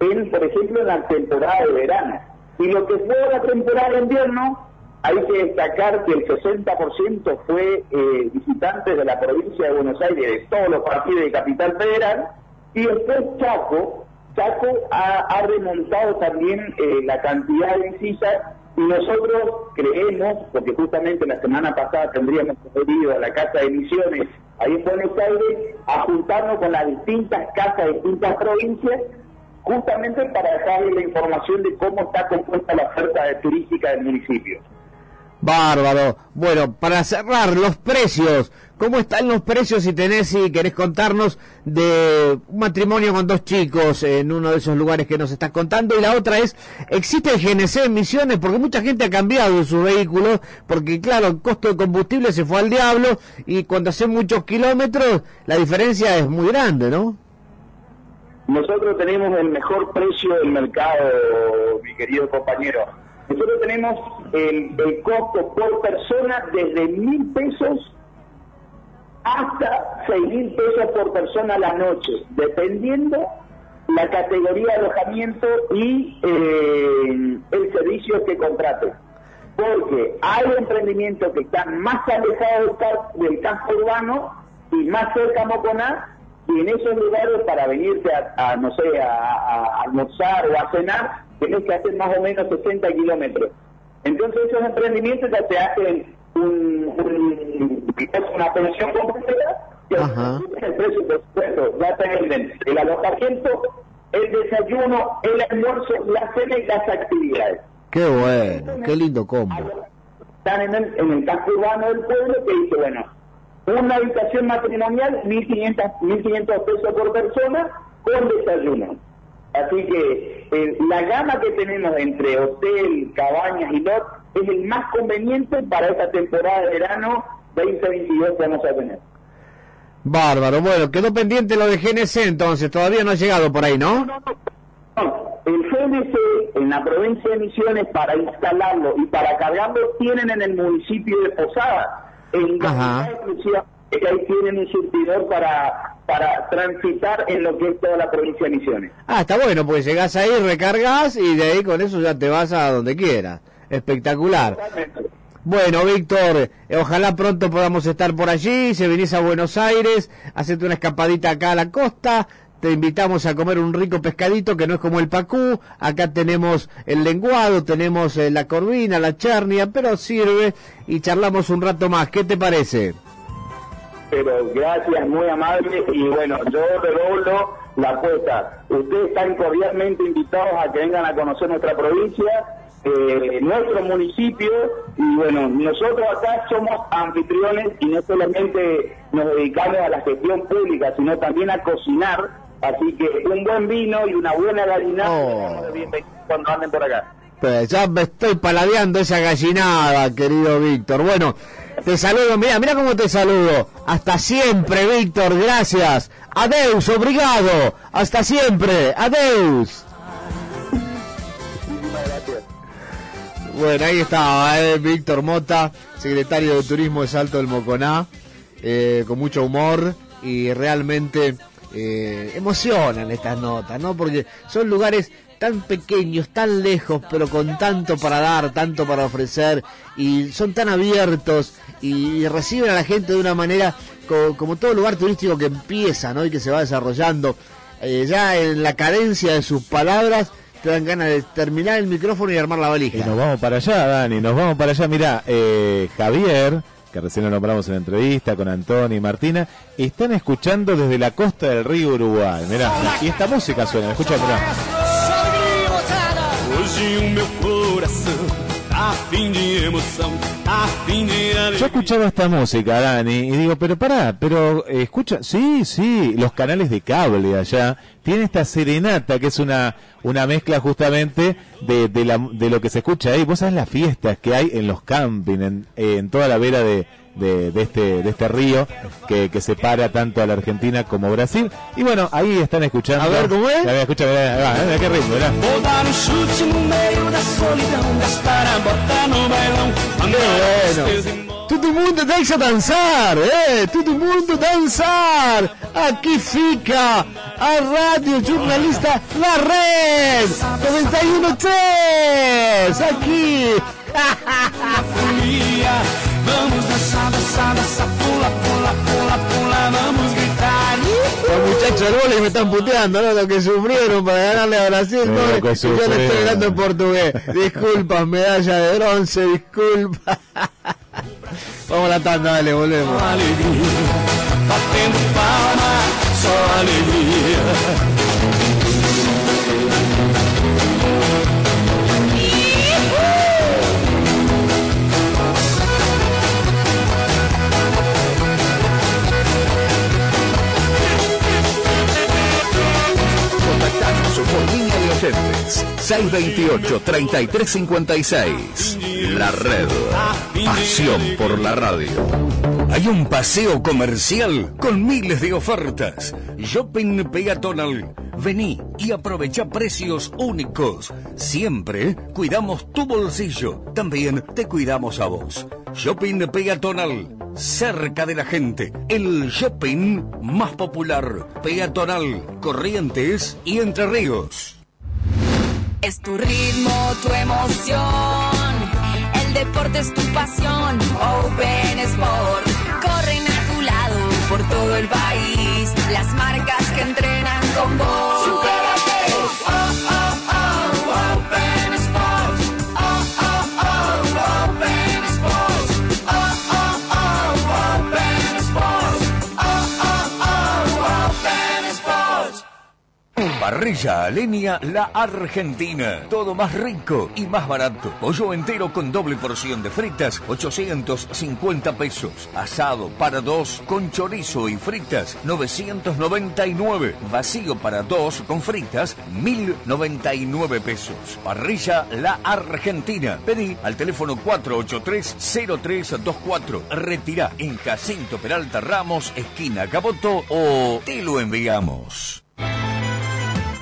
en, por ejemplo, en la temporada de verano. Y lo que fue la temporada de invierno, hay que destacar que el 60% fue eh, visitantes de la provincia de Buenos Aires, de todos los partidos de Capital Federal, y después Chaco, Chaco ha, ha remontado también eh, la cantidad de visitas y nosotros creemos, porque justamente la semana pasada tendríamos ido a la Casa de Misiones ahí en Buenos Aires a juntarnos con las distintas casas de distintas provincias justamente para dejarles la información de cómo está compuesta la oferta turística del municipio. Bárbaro. Bueno, para cerrar, los precios. ¿Cómo están los precios si tenés, si querés contarnos de un matrimonio con dos chicos en uno de esos lugares que nos estás contando? Y la otra es, ¿existe el GNC en Misiones? Porque mucha gente ha cambiado su vehículo, porque claro, el costo de combustible se fue al diablo y cuando hace muchos kilómetros la diferencia es muy grande, ¿no? Nosotros tenemos el mejor precio del mercado, mi querido compañero. Nosotros tenemos el, costo por persona desde mil pesos hasta seis mil pesos por persona la noche, dependiendo la categoría de alojamiento y eh, el servicio que contrate. Porque hay emprendimientos que están más alejados del, ca- del casco urbano y más cerca a Moconá, y en esos lugares para venirte a, no sé, a almorzar o a cenar, tenés que hacer más o menos 60 kilómetros. Entonces esos emprendimientos ya te hacen un, un- una pensión completa y el precio, por supuesto, ya te venden el alojamiento, el desayuno, el almuerzo, la cena y las actividades. Qué bueno, qué lindo combo. Están en el, en el casco urbano del pueblo que dice, bueno, una habitación matrimonial, 1.500 1.500 pesos por persona con desayuno. Así que eh, la gama que tenemos entre hotel, cabañas y lot es el más conveniente para esta temporada de verano 2022 que vamos a tener. Bárbaro. Bueno, quedó pendiente lo de GNC entonces, todavía no ha llegado por ahí, ¿no? El GNC en la provincia de Misiones para instalarlo y para cargarlo tienen en el municipio de Posada. En Ajá. exclusiva, que ahí tienen un surtidor para, para transitar en lo que es toda la provincia de Misiones. Ah, está bueno, pues llegás ahí, recargas y de ahí con eso ya te vas a donde quieras. Espectacular. Bueno, Víctor, eh, ojalá pronto podamos estar por allí. Si venís a Buenos Aires, hacete una escapadita acá a la costa. Te invitamos a comer un rico pescadito que no es como el pacú. Acá tenemos el lenguado, tenemos eh, la corvina, la charnia, pero sirve y charlamos un rato más. ¿Qué te parece? Pero gracias, muy amable. Y bueno, yo redoblo la apuesta. Ustedes están cordialmente invitados a que vengan a conocer nuestra provincia, eh, nuestro municipio. Y bueno, nosotros acá somos anfitriones y no solamente nos dedicamos a la gestión pública, sino también a cocinar. Así que un buen vino y una buena gallinada bienvenido cuando anden por acá. Pues ya me estoy paladeando esa gallinada, querido Víctor. Bueno, te saludo, mira, mira cómo te saludo. Hasta siempre, Víctor, gracias. Adeus, obrigado. Hasta siempre, adeus. Bueno, ahí estaba, eh, Víctor Mota, secretario de Turismo de Salto del Moconá, eh, con mucho humor y realmente eh, emocionan estas notas, ¿no? Porque son lugares tan pequeños, tan lejos, pero con tanto para dar, tanto para ofrecer, y son tan abiertos y, reciben a la gente de una manera co- como todo lugar turístico que empieza, ¿no? Y que se va desarrollando. Eh, ya en la cadencia de sus palabras te dan ganas de terminar el micrófono y armar la valija. Y nos vamos para allá, Dani, nos vamos para allá. Mira, eh, Javier, que recién lo nombramos en la entrevista con Antonio y Martina, están escuchando desde la costa del río Uruguay. Mirá, y esta música suena, escucha, mirá. Yo escuchaba esta música, Dani, y digo, pero pará, pero eh, escucha, sí, sí, los canales de cable allá tiene esta serenata que es una una mezcla justamente de, de, la, de lo que se escucha ahí. Vos sabés las fiestas que hay en los campings, en, en toda la vera de, de, de este de este río que, que separa tanto a la Argentina como Brasil. Y bueno, ahí están escuchando. A ver, ¿cómo es? A ver, va, eh, qué ritmo, mirá. Vou dar chute no meio da solidão, gastar a bota no bailão, a. ¿Tú todo mundo deixa dançar, é, todo mundo dançar. Aqui fica a rádio jornalista La Red 91.3, aqui. Folia. Vamos dançar, dançar, dançar, pula, pula, pula, pula, vamos gritar. Los muchachos del vóley me están puteando, ¿no? Lo que sufrieron para ganarle a Brasil, ¿no? yo le estoy hablando en portugués. Disculpas, medalla de bronce, disculpa. Vamos a la tanda, dale, volvemos. Batendo palma, só alegria. 628-3356. La red. Pasión por la radio. Hay un paseo comercial con miles de ofertas. Shopping peatonal. Vení y aprovecha precios únicos. Siempre cuidamos tu bolsillo. También te cuidamos a vos. Shopping peatonal. Cerca de la gente. El shopping más popular. Peatonal. Corrientes y Entre Ríos. Es tu ritmo, tu emoción. El deporte es tu pasión. Open Sport. Corren a tu lado por todo el país. Las marcas que entrenan con vos. Parrilla a leña La Argentina. Todo más rico y más barato. Pollo entero con doble porción de fritas, 850 pesos. Asado para dos con chorizo y fritas, 999. Vacío para dos con fritas, 1099 pesos. Parrilla La Argentina. Pedí al teléfono 483-0324. Retirá en Jacinto Peralta Ramos, esquina Caboto o te lo enviamos.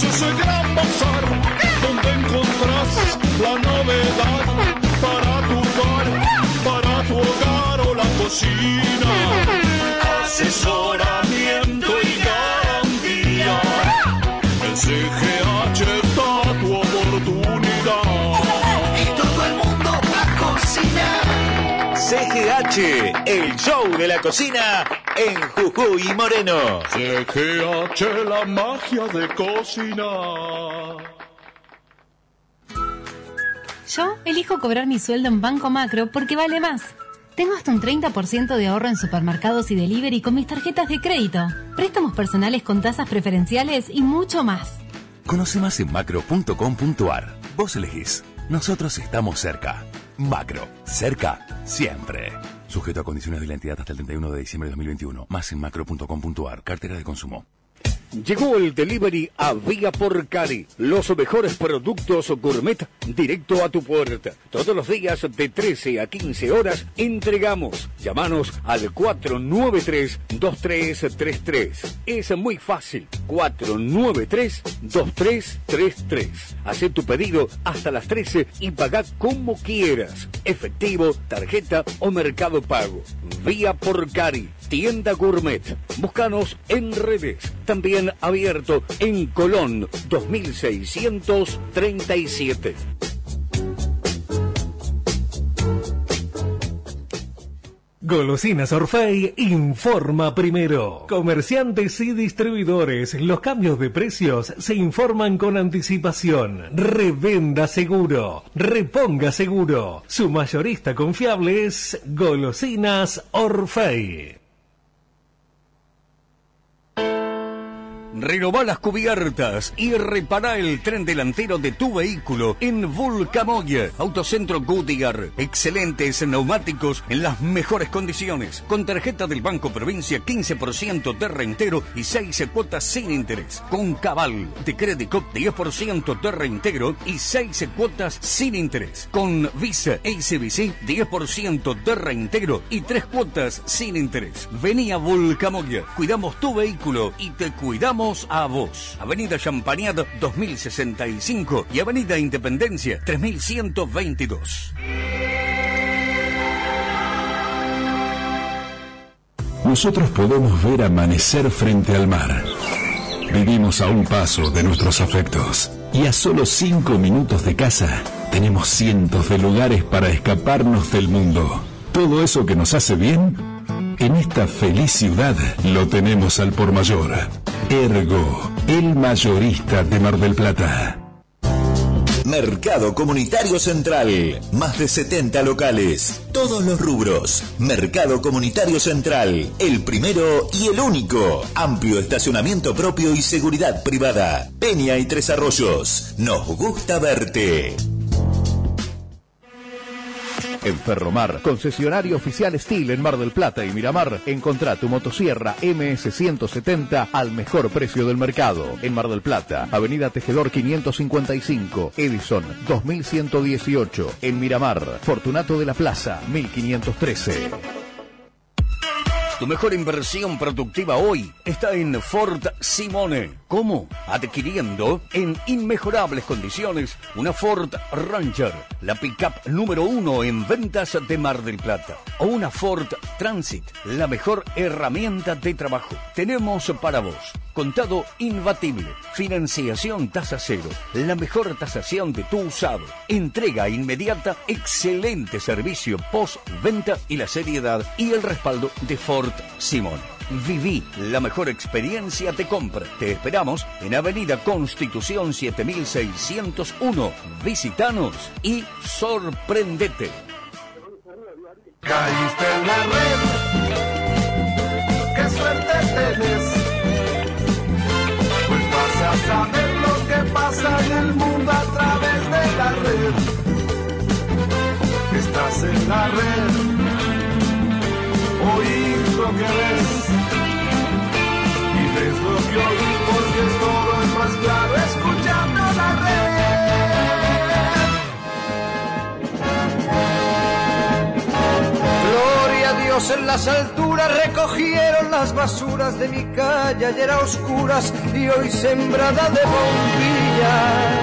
es el gran bazar donde encontrás la novedad para tu hogar, para tu hogar o la cocina. Asesoramiento CGH, el show de la cocina en Jujuy y Moreno. CGH, la magia de cocinar. Yo elijo cobrar mi sueldo en Banco Macro porque vale más. Tengo hasta un 30% de ahorro en supermercados y delivery con mis tarjetas de crédito, préstamos personales con tasas preferenciales y mucho más. Conoce más en macro.com.ar. Vos elegís. Nosotros estamos cerca. Macro. Cerca. Siempre. Sujeto a condiciones de la entidad hasta el 31 de diciembre de 2021. Más en macro.com.ar. Cartera de consumo. Llegó el delivery a Vía por Cari. Los mejores productos gourmet directo a tu puerta. Todos los días de 13 a 15 horas entregamos. Llámanos al 493-2333. Es muy fácil. 493-2333. Haz tu pedido hasta las 13 y paga como quieras. Efectivo, tarjeta o mercado pago. Vía por Cari. Tienda Gourmet. Búscanos en redes. También abierto en Colón 2637. Golosinas Orfei informa primero. Comerciantes y distribuidores, los cambios de precios se informan con anticipación. Revenda seguro, reponga seguro. Su mayorista confiable es Golosinas Orfei. Renová las cubiertas y repara el tren delantero de tu vehículo en Vulcamoya. Autocentro Goodyear. Excelentes neumáticos en las mejores condiciones. Con tarjeta del Banco Provincia 15% de reintegro y 6 cuotas sin interés. Con Cabal de Crédito 10% de reintegro y 6 cuotas sin interés. Con Visa ACBC 10% de reintegro y 3 cuotas sin interés. Vení a Vulcamoya. Cuidamos tu vehículo y te cuidamos a vos. Avenida Champagnat 2065 y Avenida Independencia 3122. Nosotros podemos ver amanecer frente al mar. Vivimos a un paso de nuestros afectos. Y a solo cinco minutos de casa, tenemos cientos de lugares para escaparnos del mundo. Todo eso que nos hace bien, en esta feliz ciudad lo tenemos al por mayor. Ergo, el mayorista de Mar del Plata. Mercado Comunitario Central. Más de 70 locales. Todos los rubros. Mercado Comunitario Central. El primero y el único. Amplio estacionamiento propio y seguridad privada. Peña y Tres Arroyos. Nos gusta verte. En Ferromar, concesionario oficial Steel en Mar del Plata y Miramar, encontrá tu motosierra MS170 al mejor precio del mercado. En Mar del Plata, Avenida Tejedor 555, Edison 2118. En Miramar, Fortunato de la Plaza 1513. Tu mejor inversión productiva hoy está en Ford Simone. ¿Cómo? Adquiriendo en inmejorables condiciones una Ford Ranger, la pickup número uno en ventas de Mar del Plata. O una Ford Transit, la mejor herramienta de trabajo. Tenemos para vos contado imbatible, financiación tasa cero, la mejor tasación de tu usado, entrega inmediata, excelente servicio post-venta y la seriedad y el respaldo de Ford Simón. Viví la mejor experiencia de compra. Te esperamos en Avenida Constitución 7601. Visítanos y sorprendete. Caíste en la red, qué suerte tenés. Estás en la red, oís lo que ves. Y ves lo que oís porque todo es más claro escuchando la red. Gloria a Dios en las alturas recogieron las basuras de mi calle ayer a oscuras y hoy sembrada de bombillas.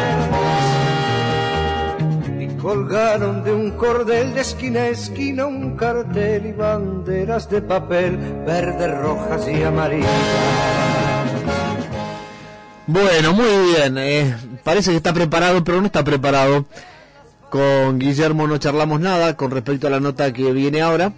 Colgaron de un cordel de esquina a esquina un cartel y banderas de papel verdes, rojas y amarillas. Bueno, muy bien. eh, parece que está preparado, pero no está preparado. Con Guillermo no charlamos nada con respecto a la nota que viene ahora.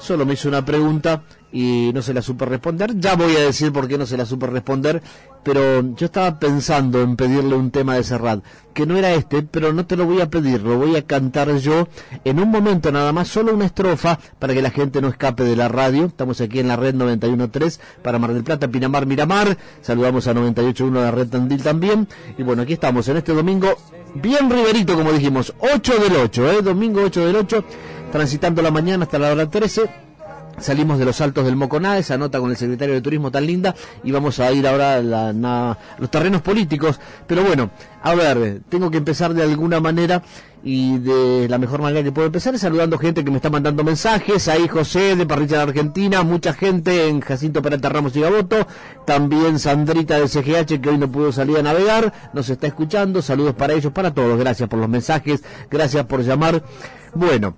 Solo me hizo una pregunta y no se la supe responder. Ya voy a decir por qué no se la supe responder, pero yo estaba pensando en pedirle un tema de Serrat, que no era este, pero no te lo voy a pedir, lo voy a cantar yo en un momento nada más, solo una estrofa para que la gente no escape de la radio. Estamos aquí en la red 91.3 para Mar del Plata, Pinamar, Miramar. Saludamos a 98.1 de la red Tandil también. Y bueno, aquí estamos en este domingo, bien riverito como dijimos, 8 del 8, ¿eh? domingo 8 del 8, transitando la mañana hasta la hora 13. Salimos de los altos del Moconá, esa nota con el secretario de Turismo tan linda, y vamos a ir ahora a los terrenos políticos. Pero bueno, a ver, tengo que empezar de alguna manera, y de la mejor manera que puedo empezar es saludando gente que me está mandando mensajes. Ahí José de Parrilla de Argentina, mucha gente en Jacinto Peralta Ramos y Gaboto, también Sandrita de CGH que hoy no pudo salir a navegar, nos está escuchando. Saludos para ellos, para todos. Gracias por los mensajes, gracias por llamar. Bueno.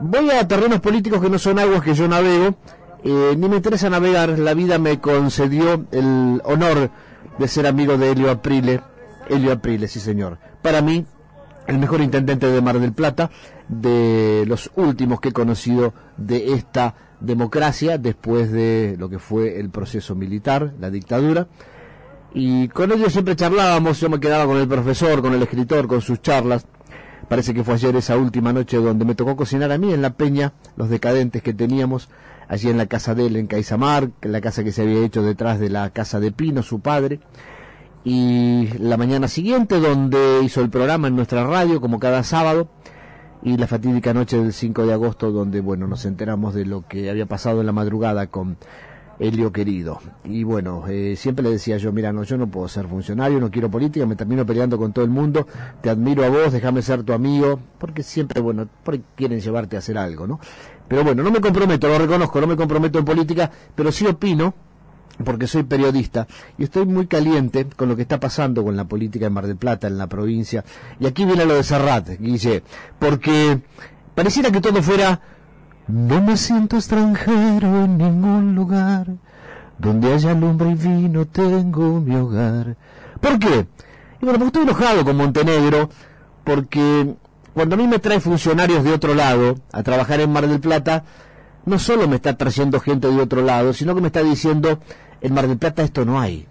Voy a terrenos políticos que no son aguas que yo navego, eh, ni me interesa navegar, la vida me concedió el honor de ser amigo de Helio Aprile, Helio Aprile, sí señor. Para mí, el mejor intendente de Mar del Plata, de los últimos que he conocido de esta democracia después de lo que fue el proceso militar, la dictadura. Y con ellos siempre charlábamos, yo me quedaba con el profesor, con el escritor, con sus charlas. Parece que fue ayer esa última noche donde me tocó cocinar a mí en la peña, los decadentes que teníamos allí en la casa de él en Caizamar, la casa que se había hecho detrás de la casa de Pino, su padre. Y la mañana siguiente, donde hizo el programa en nuestra radio, como cada sábado, y la fatídica noche del 5 de agosto, donde, bueno, nos enteramos de lo que había pasado en la madrugada con Helio querido. Y bueno, eh, siempre le decía yo, mira, no, yo no puedo ser funcionario, no quiero política, me termino peleando con todo el mundo, te admiro a vos, déjame ser tu amigo, porque siempre, bueno, quieren llevarte a hacer algo, ¿no? Pero bueno, no me comprometo, lo reconozco, no me comprometo en política, pero sí opino, porque soy periodista, y estoy muy caliente con lo que está pasando con la política en Mar del Plata, en la provincia. Y aquí viene lo de Serrat, Guille, porque pareciera que todo fuera no me siento extranjero en ningún lugar. Donde haya lumbre y vino tengo mi hogar. ¿Por qué? Y bueno, porque estoy enojado con Montenegro, porque cuando a mí me trae funcionarios de otro lado a trabajar en Mar del Plata, no solo me está trayendo gente de otro lado, sino que me está diciendo, en Mar del Plata esto no hay.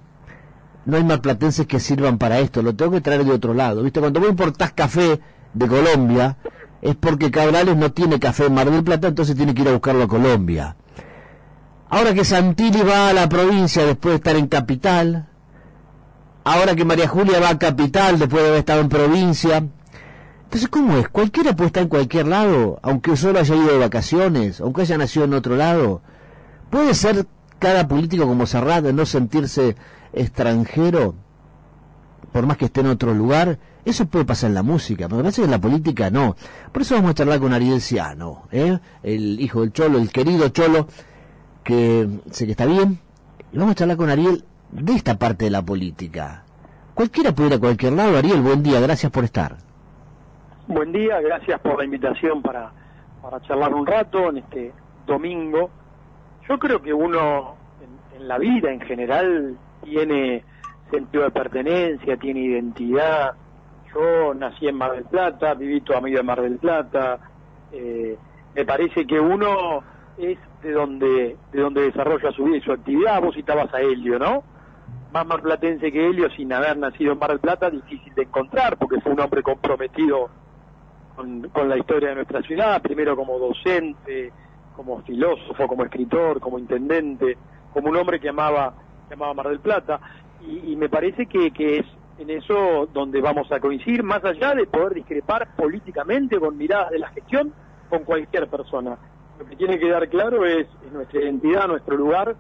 No hay marplatenses que sirvan para esto, lo tengo que traer de otro lado. ¿Viste? Cuando vos importás café de Colombia, es porque Cabrales no tiene café en Mar del Plata, entonces tiene que ir a buscarlo a Colombia. Ahora que Santilli va a la provincia después de estar en capital, ahora que María Julia va a capital después de haber estado en provincia, entonces ¿cómo es? ¿Cualquiera puede estar en cualquier lado, aunque solo haya ido de vacaciones, aunque haya nacido en otro lado? ¿Puede ser cada político como Serrat de no sentirse extranjero, por más que esté en otro lugar? Eso puede pasar en la música, pero me parece que en la política no. Por eso vamos a charlar con Ariel Ciano, ¿eh? el hijo del Cholo, el querido Cholo, que sé que está bien. Vamos a charlar con Ariel de esta parte de la política. Cualquiera puede ir a cualquier lado. Ariel, buen día, gracias por estar. Buen día, gracias por la invitación para, para charlar un rato en este domingo. Yo creo que uno en, en la vida en general tiene sentido de pertenencia, tiene identidad. Yo nací en Mar del Plata, viví toda mi vida en Mar del Plata. Eh, me parece que uno es de donde de donde desarrolla su vida y su actividad. Vos citabas a Helio, ¿no? Más marplatense que Helio, sin haber nacido en Mar del Plata, difícil de encontrar, porque fue un hombre comprometido con, con la historia de nuestra ciudad, primero como docente, como filósofo, como escritor, como intendente, como un hombre que amaba, que amaba Mar del Plata. Y, y me parece que, que es en eso donde vamos a coincidir, más allá de poder discrepar políticamente con miradas de la gestión con cualquier persona. Lo que tiene que dar claro es, es nuestra identidad, nuestro lugar,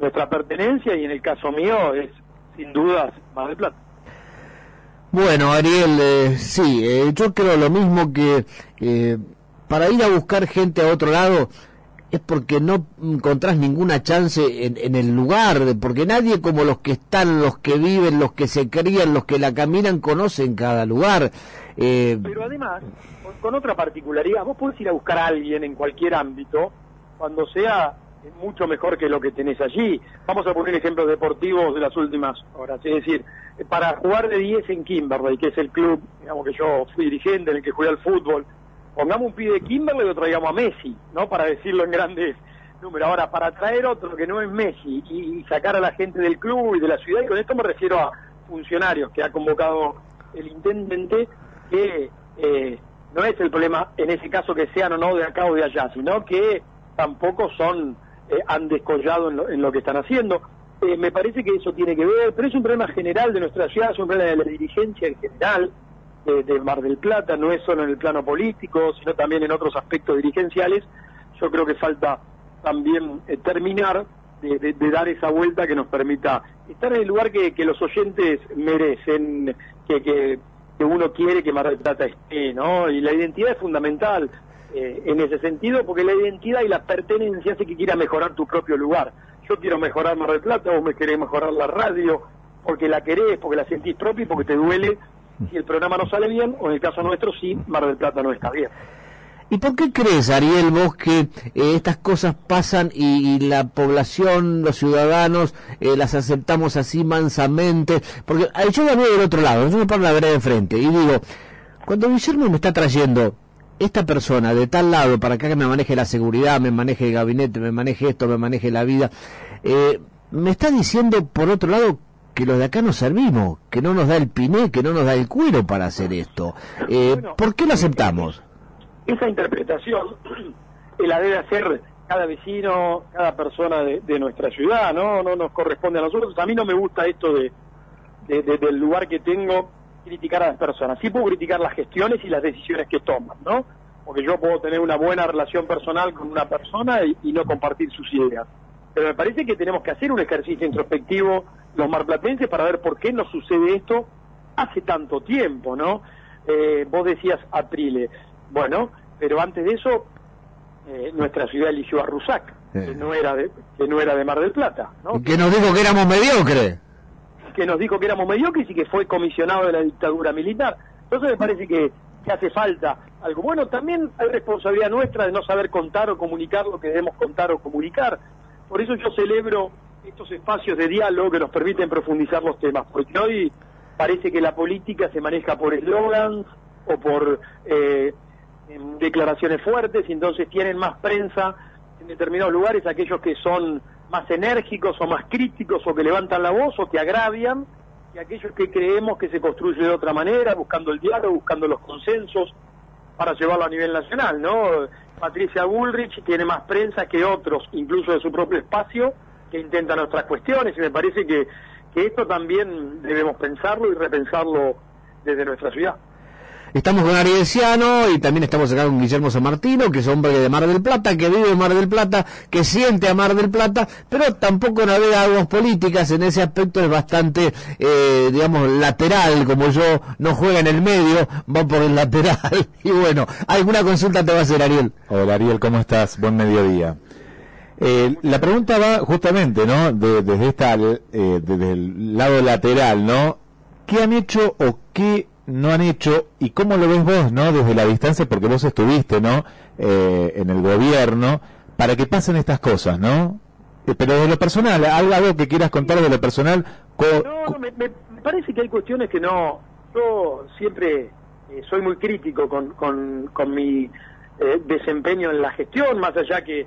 nuestra pertenencia y en el caso mío es sin dudas Mar del Plata. Bueno, Ariel, eh, sí, eh, yo creo lo mismo que eh, para ir a buscar gente a otro lado es porque no encontrás ninguna chance en, en, el lugar, porque nadie como los que están, los que viven, los que se crían, los que la caminan, conocen cada lugar. Eh, Pero además, con, otra particularidad, vos podés ir a buscar a alguien en cualquier ámbito cuando sea mucho mejor que lo que tenés allí. Vamos a poner ejemplos deportivos de las últimas horas. Es decir, para jugar de 10 en Kimberley, que es el club, digamos que yo fui dirigente en el que jugué al fútbol, pongamos un pibe de Kimberley y lo traigamos a Messi, ¿no? Para decirlo en grandes números. Ahora, para traer otro que no es Messi y, y sacar a la gente del club y de la ciudad, y con esto me refiero a funcionarios que ha convocado el intendente, que eh, no es el problema en ese caso que sean o no de acá o de allá, sino que tampoco son eh, han descollado en lo, en lo, que están haciendo. Eh, me parece que eso tiene que ver, pero es un problema general de nuestra ciudad, es un problema de la dirigencia en general de, Mar del Plata, no es solo en el plano político, sino también en otros aspectos dirigenciales. Yo creo que falta también eh, terminar de, dar esa vuelta que nos permita estar en el lugar que, los oyentes merecen, que, que, que, uno quiere que Mar del Plata esté, ¿no? Y la identidad es fundamental eh, en ese sentido, porque la identidad y la pertenencia hace que quiera mejorar tu propio lugar. Yo quiero mejorar Mar del Plata, vos me querés mejorar la radio, porque la querés, porque la sentís propia y porque te duele si el programa no sale bien, o en el caso nuestro, si Mar del Plata no está bien. ¿Y por qué crees, Ariel, vos que eh, estas cosas pasan y, la población, los ciudadanos, eh, las aceptamos así mansamente? Porque yo la veo del otro lado, yo me paro la vereda de frente y digo, Cuando Guillermo me está trayendo esta persona de tal lado para acá que me maneje la seguridad, me maneje el gabinete, me maneje esto, me maneje la vida, eh, me está diciendo por otro lado que los de acá no servimos, que no nos da el piné, que no nos da el cuero para hacer esto. Eh, ¿Por qué lo aceptamos? Esa interpretación eh, la debe hacer cada vecino, cada persona de, de nuestra ciudad, ¿no? No nos corresponde a nosotros. A mí no me gusta esto de, de- de- del lugar que tengo criticar a las personas. Sí puedo criticar las gestiones y las decisiones que toman, ¿no? Porque yo puedo tener una buena relación personal con una persona y, y no compartir sus ideas. Pero me parece que tenemos que hacer un ejercicio introspectivo los marplatenses para ver por qué nos sucede esto hace tanto tiempo, ¿no? Eh, vos decías Aprile. Bueno, pero antes de eso, eh, nuestra ciudad eligió a Rusac, que no era de, que no era de Mar del Plata, ¿no? Que nos dijo que éramos mediocres. que nos dijo que éramos mediocres y que fue comisionado de la dictadura militar. Entonces me parece que, que hace falta algo. Bueno, también hay responsabilidad nuestra de no saber contar o comunicar lo que debemos contar o comunicar. Por eso yo celebro estos espacios de diálogo que nos permiten profundizar los temas, porque hoy parece que la política se maneja por eslogans o por eh, em, declaraciones fuertes y entonces tienen más prensa en determinados lugares aquellos que son más enérgicos o más críticos o que levantan la voz o que agravian y aquellos que creemos que se construye de otra manera, buscando el diálogo, buscando los consensos para llevarlo a nivel nacional, ¿no? Patricia Bullrich tiene más prensa que otros, incluso de su propio espacio, que intentan otras cuestiones y me parece que, que esto también debemos pensarlo y repensarlo desde nuestra ciudad. Estamos con Ariel Ciano y también estamos acá con Guillermo San Martino, que es hombre de Mar del Plata, que vive en Mar del Plata, que siente a Mar del Plata, pero tampoco navega aguas políticas, en ese aspecto es bastante, eh, digamos, lateral, como yo no juega en el medio, va por el lateral. Y bueno, ¿alguna consulta te va a hacer Ariel? Hola Ariel, ¿cómo estás? Buen mediodía. Eh, la pregunta va justamente, ¿no? De- desde esta, eh, desde el lado lateral, ¿no? ¿Qué han hecho o qué no han hecho y cómo lo ves vos, ¿no? Desde la distancia, porque vos estuviste, ¿no? Eh, en el gobierno, para que pasen estas cosas, ¿no? Eh, pero de lo personal, algo, algo que quieras contar de lo personal, No, no, me, me- me parece que hay cuestiones que no. Yo siempre eh, soy muy crítico con, con, con mi eh, desempeño en la gestión, más allá que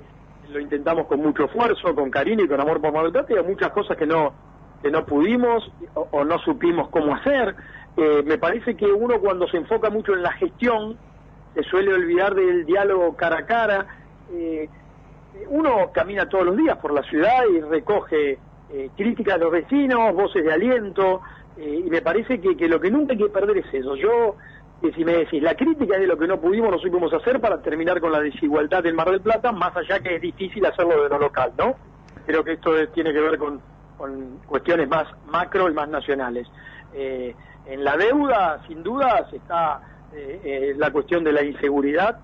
lo intentamos con mucho esfuerzo, con cariño y con amor por Mar muchas cosas que no que no pudimos o, no supimos cómo hacer. Eh, me parece que uno cuando se enfoca mucho en la gestión se suele olvidar del diálogo cara a cara. Eh, uno camina todos los días por la ciudad y recoge eh, críticas de los vecinos, voces de aliento, y me parece que, que lo que nunca hay que perder es eso. Yo, eh, si me decís, la crítica es de lo que no pudimos, no supimos hacer para terminar con la desigualdad del Mar del Plata, más allá que es difícil hacerlo de lo local, ¿no? Creo que esto tiene que ver con, cuestiones más macro y más nacionales. Eh, en la deuda, sin dudas, está eh, eh, la cuestión de la inseguridad,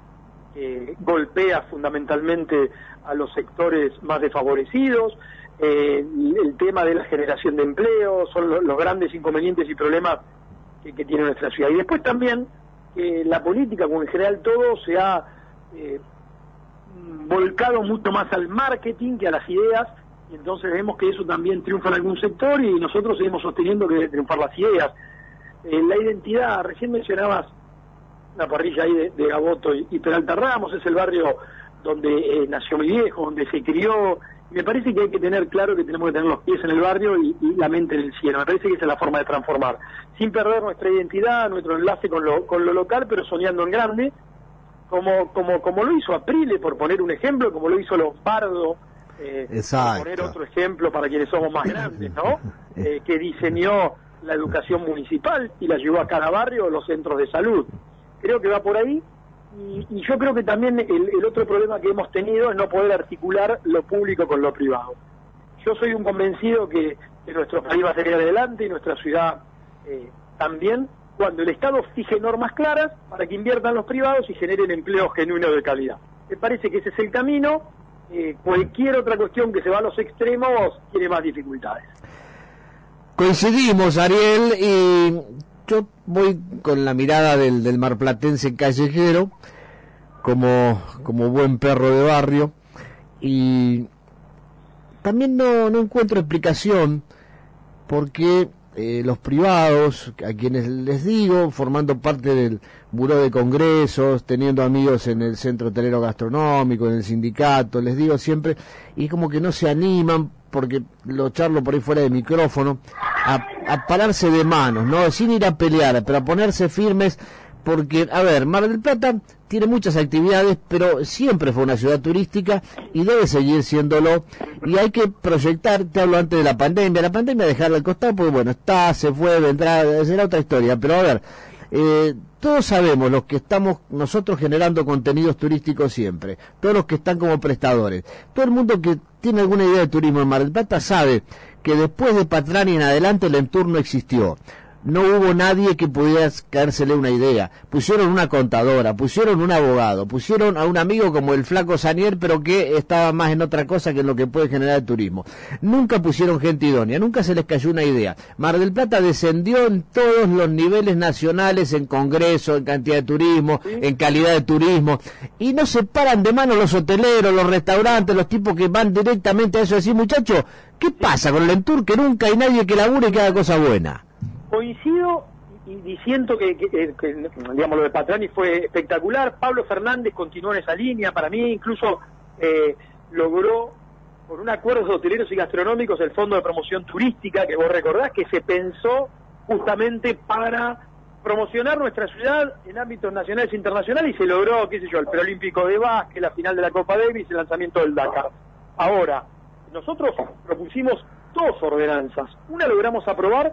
que golpea fundamentalmente a los sectores más desfavorecidos, eh, el tema de la generación de empleo, son lo- los grandes inconvenientes y problemas que, tiene nuestra ciudad. Y después también que la política, como en general todo, se ha eh, volcado mucho más al marketing que a las ideas, y entonces vemos que eso también triunfa en algún sector y nosotros seguimos sosteniendo que deben triunfar las ideas. Eh, la identidad, recién mencionabas la parrilla ahí de, de Gaboto y, y Peralta Ramos, es el barrio donde eh, nació mi viejo, donde se crió. Me parece que hay que tener claro que tenemos que tener los pies en el barrio y, y la mente en el cielo. Me parece que esa es la forma de transformar, sin perder nuestra identidad, nuestro enlace con lo, con lo local, pero soñando en grande, como, como, como lo hizo Aprile, por poner un ejemplo, como lo hizo Lombardo, eh, por poner otro ejemplo para quienes somos más grandes, ¿no? Eh, que diseñó la educación municipal y la llevó a cada barrio, los centros de salud. Creo que va por ahí. Y, y yo creo que también el, el otro problema que hemos tenido es no poder articular lo público con lo privado. Yo soy un convencido que, que nuestro país va a salir adelante y nuestra ciudad eh, también cuando el Estado fije normas claras para que inviertan los privados y generen empleos genuinos de calidad. Me parece que ese es el camino. Eh, cualquier otra cuestión que se va a los extremos tiene más dificultades. Coincidimos, Ariel, y yo voy con la mirada del, del marplatense callejero, como, como buen perro de barrio, y también no, no encuentro explicación porque eh, los privados, a quienes les digo, formando parte del buró de congresos, teniendo amigos en el centro hotelero gastronómico, en el sindicato, les digo siempre, y como que no se animan, porque lo charlo por ahí fuera de micrófono, a, pararse de manos, ¿no? Sin ir a pelear, pero a ponerse firmes porque, a ver, Mar del Plata tiene muchas actividades, pero siempre fue una ciudad turística y debe seguir siéndolo. Y hay que proyectar, te hablo antes de la pandemia, la pandemia dejarla al costado, porque bueno, está, se fue, vendrá, será otra historia, pero a ver, eh, todos sabemos los que estamos nosotros generando contenidos turísticos siempre, todos los que están como prestadores, todo el mundo que tiene alguna idea de turismo en Mar del Plata sabe que después de Patrani en adelante el entorno existió no hubo nadie que pudiera caérsele una idea. Pusieron una contadora, pusieron un abogado, pusieron a un amigo como el flaco Sanier, pero que estaba más en otra cosa que en lo que puede generar el turismo. Nunca pusieron gente idónea, nunca se les cayó una idea. Mar del Plata descendió en todos los niveles nacionales, en congreso, en cantidad de turismo, en calidad de turismo, y no se paran de mano los hoteleros, los restaurantes, los tipos que van directamente a eso, decir, muchachos, ¿qué pasa con el Entur que nunca hay nadie que labure y que haga cosa buena? Coincido y, siento que- que, digamos lo de Patrani fue espectacular. Pablo Fernández continuó en esa línea. Para mí incluso eh, logró por un acuerdo de hoteleros y gastronómicos el Fondo de Promoción Turística que vos recordás que se pensó justamente para promocionar nuestra ciudad en ámbitos nacionales e internacionales y se logró, qué sé yo, el preolímpico de básquet, la final de la Copa Davis, el lanzamiento del Dakar. Ahora, nosotros propusimos dos ordenanzas. Una logramos aprobar,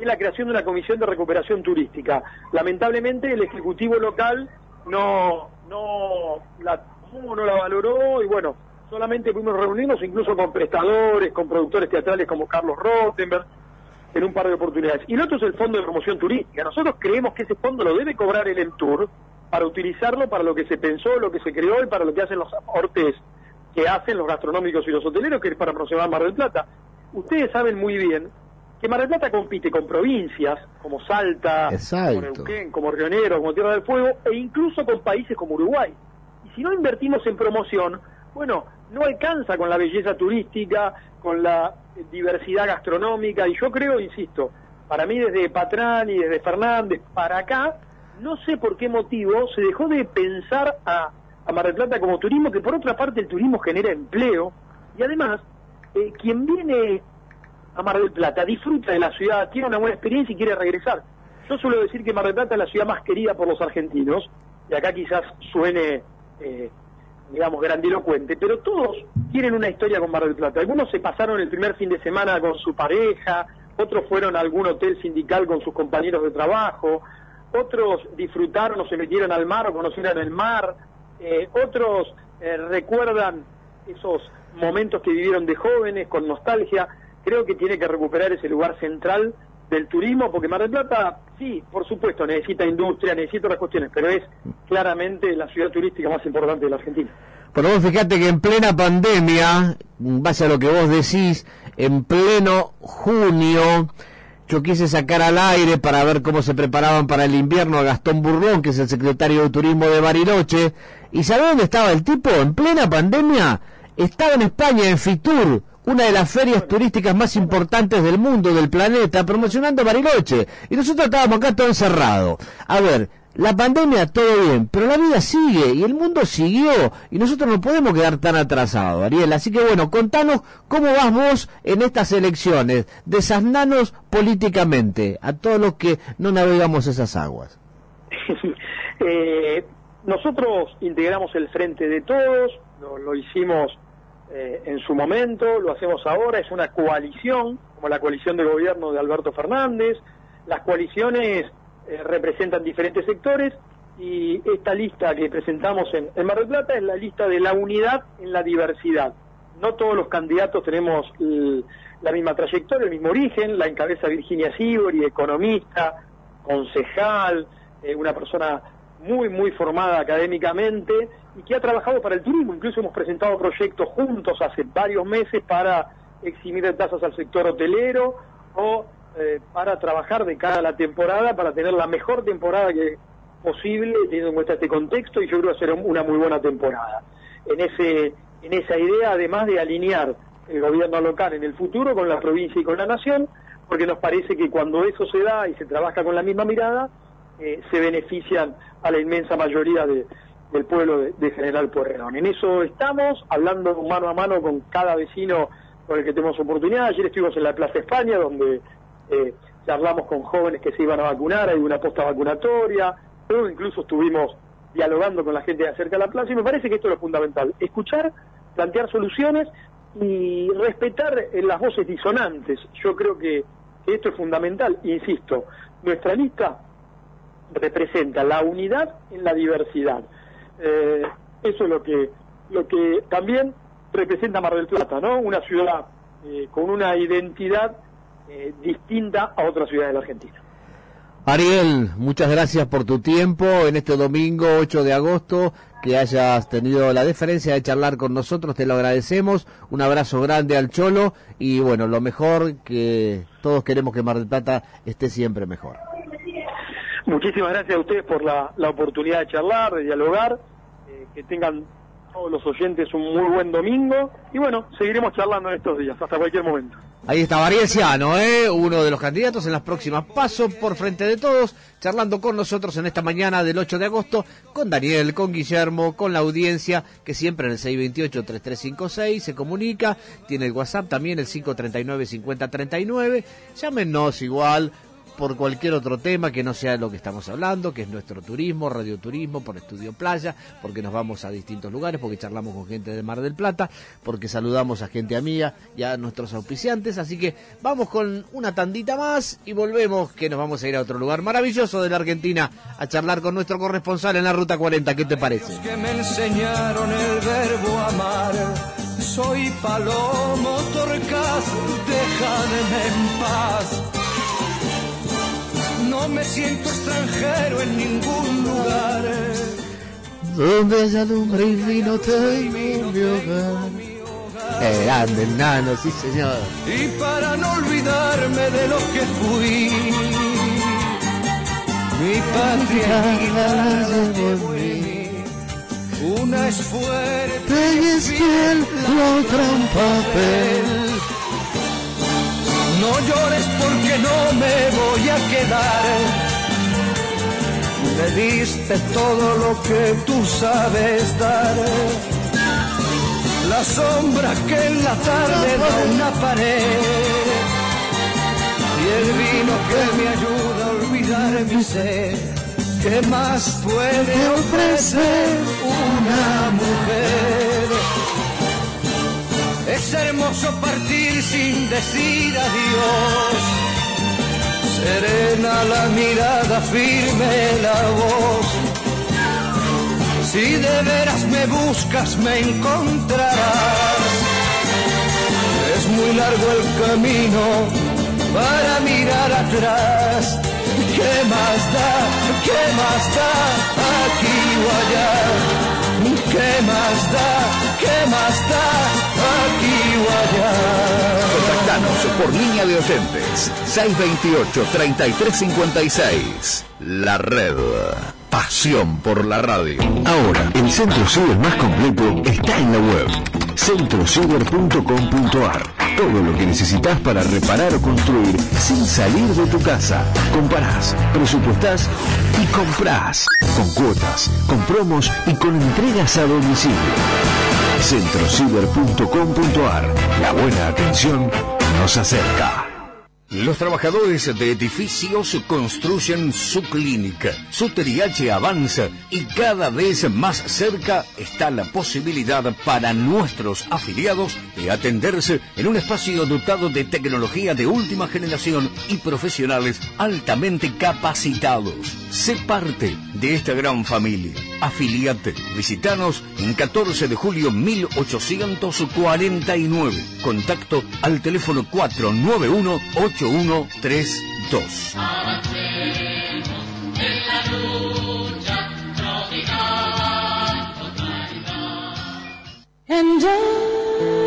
es la creación de una comisión de recuperación turística. Lamentablemente el Ejecutivo local no, no la no la valoró y bueno, solamente pudimos reunirnos incluso con prestadores, con productores teatrales como Carlos Rottenberg, en un par de oportunidades. Y el otro es el Fondo de Promoción Turística. Nosotros creemos que ese fondo lo debe cobrar el Entur para utilizarlo para lo que se pensó, lo que se creó y para lo que hacen los aportes que hacen los gastronómicos y los hoteleros, que es para promocionar Mar del Plata. Ustedes saben muy bien que Mar del Plata compite con provincias como Salta, Exacto. como Neuquén, como Río Negro, como Tierra del Fuego, e incluso con países como Uruguay. Y si no invertimos en promoción, bueno, no alcanza con la belleza turística, con la diversidad gastronómica, y yo creo, insisto, para mí desde Patrán y desde Fernández para acá, no sé por qué motivo se dejó de pensar a, a Mar del Plata como turismo, que por otra parte el turismo genera empleo, y además, eh, quien viene a Mar del Plata disfruta de la ciudad, tiene una buena experiencia y quiere regresar. Yo suelo decir que Mar del Plata es la ciudad más querida por los argentinos, y acá quizás suene, eh, digamos, grandilocuente, pero todos tienen una historia con Mar del Plata. Algunos se pasaron el primer fin de semana con su pareja, otros fueron a algún hotel sindical con sus compañeros de trabajo, otros disfrutaron o se metieron al mar o conocieron el mar, eh, otros eh, recuerdan esos momentos que vivieron de jóvenes con nostalgia. Creo que tiene que recuperar ese lugar central del turismo, porque Mar del Plata, sí, por supuesto, necesita industria, necesita otras cuestiones, pero es claramente la ciudad turística más importante de la Argentina. Pero vos fíjate que en plena pandemia, en base a lo que vos decís, en pleno junio, yo quise sacar al aire para ver cómo se preparaban para el invierno a Gastón Burrón, que es el secretario de Turismo de Bariloche. ¿Y sabés dónde estaba el tipo? En plena pandemia, estaba en España, en Fitur, una de las ferias turísticas más importantes del mundo, del planeta, promocionando Bariloche. Y nosotros estábamos acá todo encerrado. A ver, la pandemia todo bien, pero la vida sigue y el mundo siguió y nosotros no podemos quedar tan atrasados, Ariel. Así que bueno, contanos cómo vas vos en estas elecciones, desasnanos políticamente a todos los que no navegamos esas aguas. Eh, nosotros integramos el Frente de Todos, lo, lo hicimos eh, en su momento, lo hacemos ahora, es una coalición, como la coalición de gobierno de Alberto Fernández. Las coaliciones eh, representan diferentes sectores y esta lista que presentamos en, en Mar del Plata es la lista de la unidad en la diversidad. No todos los candidatos tenemos l- la misma trayectoria, el mismo origen, la encabeza Virginia Sibori, economista, concejal, eh, una persona muy, muy formada académicamente y que ha trabajado para el turismo. Incluso hemos presentado proyectos juntos hace varios meses para eximir de tasas al sector hotelero o eh, para trabajar de cara a la temporada, para tener la mejor temporada que posible, teniendo en cuenta este contexto, y yo creo que será una muy buena temporada. En, ese, en esa idea, además de alinear el gobierno local en el futuro con la provincia y con la nación, porque nos parece que cuando eso se da y se trabaja con la misma mirada, eh, se benefician a la inmensa mayoría de- del pueblo de, General Pueyrredón. En eso estamos, hablando mano a mano con cada vecino con el que tenemos oportunidad. Ayer estuvimos en la Plaza España, donde eh, charlamos con jóvenes que se iban a vacunar, hay una posta vacunatoria, luego incluso estuvimos dialogando con la gente de acerca de la plaza y me parece que esto es lo fundamental, escuchar, plantear soluciones y respetar eh, las voces disonantes. Yo creo que esto es fundamental, insisto, nuestra lista representa la unidad en la diversidad. Eh, eso es lo que, lo que también representa Mar del Plata, ¿no? Una ciudad eh, con una identidad eh, distinta a otras ciudades de la Argentina. Ariel, muchas gracias por tu tiempo en este domingo 8 de agosto, que hayas tenido la deferencia de charlar con nosotros, te lo agradecemos, un abrazo grande al Cholo y bueno, lo mejor que todos queremos que Mar del Plata esté siempre mejor. Muchísimas gracias a ustedes por la, la oportunidad de charlar, de dialogar, eh, que tengan todos los oyentes un muy buen domingo y bueno, seguiremos charlando en estos días, hasta cualquier momento. Ahí está Ariel Ciano, ¿eh? uno de los candidatos en las próximas pasos por frente de todos, charlando con nosotros en esta mañana del 8 de agosto, con Daniel, con Guillermo, con la audiencia, que siempre en el 628-3356 se comunica, tiene el WhatsApp también, el 539-5039, llámenos igual por cualquier otro tema que no sea lo que estamos hablando, que es nuestro turismo, radioturismo, por Estudio Playa, porque nos vamos a distintos lugares, porque charlamos con gente de Mar del Plata, porque saludamos a gente amiga y a nuestros auspiciantes. Así que vamos con una tandita más y volvemos, que nos vamos a ir a otro lugar maravilloso de la Argentina a charlar con nuestro corresponsal en la Ruta 40. ¿Qué te parece? que me enseñaron el verbo amar. Soy palomo torcaz, déjame en paz. No me siento extranjero en ningún lugar. Donde haya lumbre y vino tengo mi hogar. Eh, grande, el nano, sí señor. Y para no olvidarme de lo que fui, mi patria llevo en. Una es fuerte y es fiel, la otra un papel. No llores porque no me voy a quedar. Me diste todo lo que tú sabes dar. La sombra que en la tarde da una pared. Y el vino que me ayuda a olvidar mi sed. ¿Qué más puede ofrecer una mujer? Es hermoso partir sin decir adiós. Serena la mirada, firme la voz. Si de veras me buscas, me encontrarás. Es muy largo el camino para mirar atrás. ¿Qué más da? ¿Qué más da? Aquí o allá. ¿Qué más da? ¿Qué más da? Aquí o allá. Contactanos por línea de oyentes 628-3356. La red. Pasión por la radio. Ahora, el centro ciber más completo está en la web centrociber.com.ar. Todo lo que necesitas para reparar o construir sin salir de tu casa. Comparás, presupuestás y comprás. Con cuotas, con promos y con entregas a domicilio. centrociber.com.ar. La buena atención nos acerca. Los trabajadores de edificios construyen su clínica. Su TRIH avanza y cada vez más cerca está la posibilidad para nuestros afiliados de atenderse en un espacio dotado de tecnología de última generación y profesionales altamente capacitados. Sé parte de esta gran familia. Afiliate. Visitanos en 14 de julio 1849. Contacto al teléfono 491 8132. And I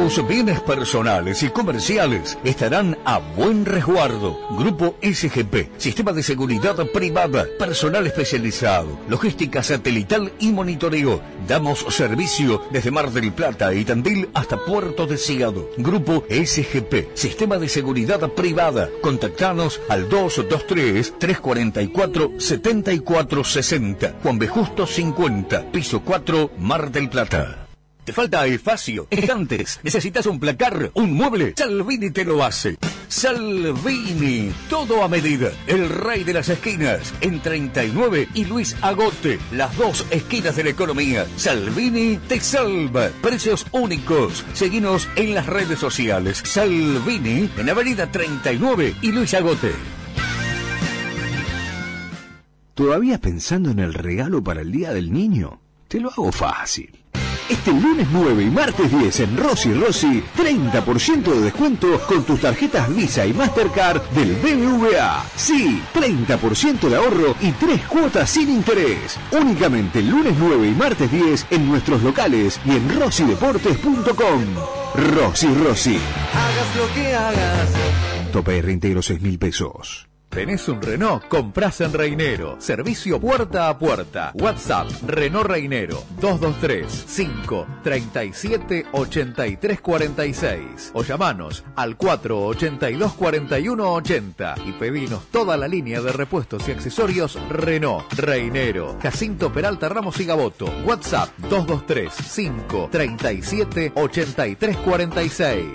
Tus bienes personales y comerciales estarán a buen resguardo. Grupo SGP, Sistema de Seguridad Privada, personal especializado, logística satelital y monitoreo. Damos servicio desde Mar del Plata y Tandil hasta Puerto Deseado. Grupo SGP, Sistema de Seguridad Privada. Contactanos al 223-344-7460. Juan B. Justo 50, piso 4, Mar del Plata. ¿Te falta espacio? Estantes. ¿Necesitas un placar? ¿Un mueble? Salvini te lo hace. Salvini. Todo a medida. El rey de las esquinas. En 39 y Luis Agote. Las dos esquinas de la economía. Salvini te salva. Precios únicos. Seguinos en las redes sociales. Salvini en Avenida 39 y Luis Agote. ¿Todavía pensando en el regalo para el Día del Niño? Te lo hago fácil. Este lunes 9 y martes 10 en Rossi Rossi, 30% de descuento con tus tarjetas Visa y Mastercard del BBVA. Sí, 30% de ahorro y 3 cuotas sin interés. Únicamente el lunes 9 y martes 10 en nuestros locales y en rossideportes.com. Rossi Rossi. Hagas lo que hagas. Tope de reintegro 6 mil pesos. ¿Tenés un Renault? Comprás en Reinero. Servicio puerta a puerta. WhatsApp Renault Reinero 223 537 8346 o llamanos al 482 4180 y pedinos toda la línea de repuestos y accesorios Renault Reinero. Jacinto Peralta Ramos y Gaboto. WhatsApp 223 537 8346.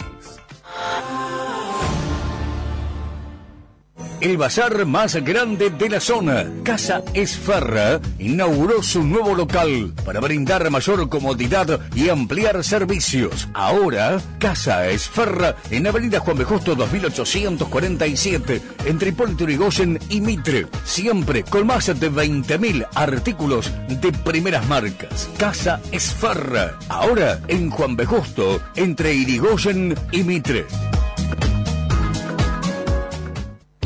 El bazar más grande de la zona, Casa Esfarra, inauguró su nuevo local para brindar mayor comodidad y ampliar servicios. Ahora, Casa Esfarra en Avenida Juan B. Justo 2847, entre Hipólito Yrigoyen y Mitre. Siempre con más de 20.000 artículos de primeras marcas. Casa Esfarra, ahora en Juan B. Justo, entre Irigoyen y Mitre.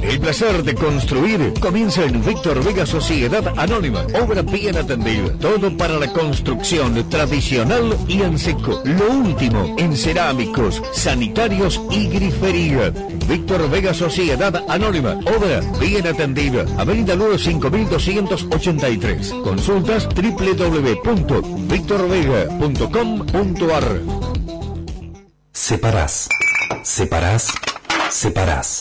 El placer de construir comienza en Víctor Vega Sociedad Anónima. Obra bien atendida. Todo para la construcción tradicional y en seco. Lo último en cerámicos, sanitarios y grifería. Víctor Vega Sociedad Anónima. Obra bien atendida. Avenida Luro 5283. Consultas www.victorvega.com.ar Separás, separás, separás.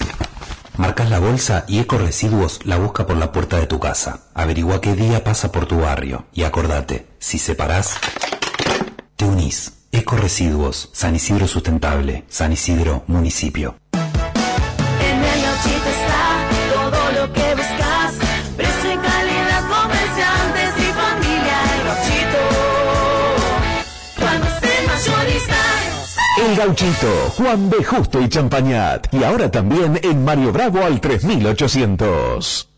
Marcas la bolsa y Eco Residuos la busca por la puerta de tu casa. Averigua qué día pasa por tu barrio y acordate, si separás, te unís. Eco Residuos, San Isidro Sustentable, San Isidro Municipio. El Gauchito, Juan B. Justo y Champañat. Y ahora también en Mario Bravo al 3800.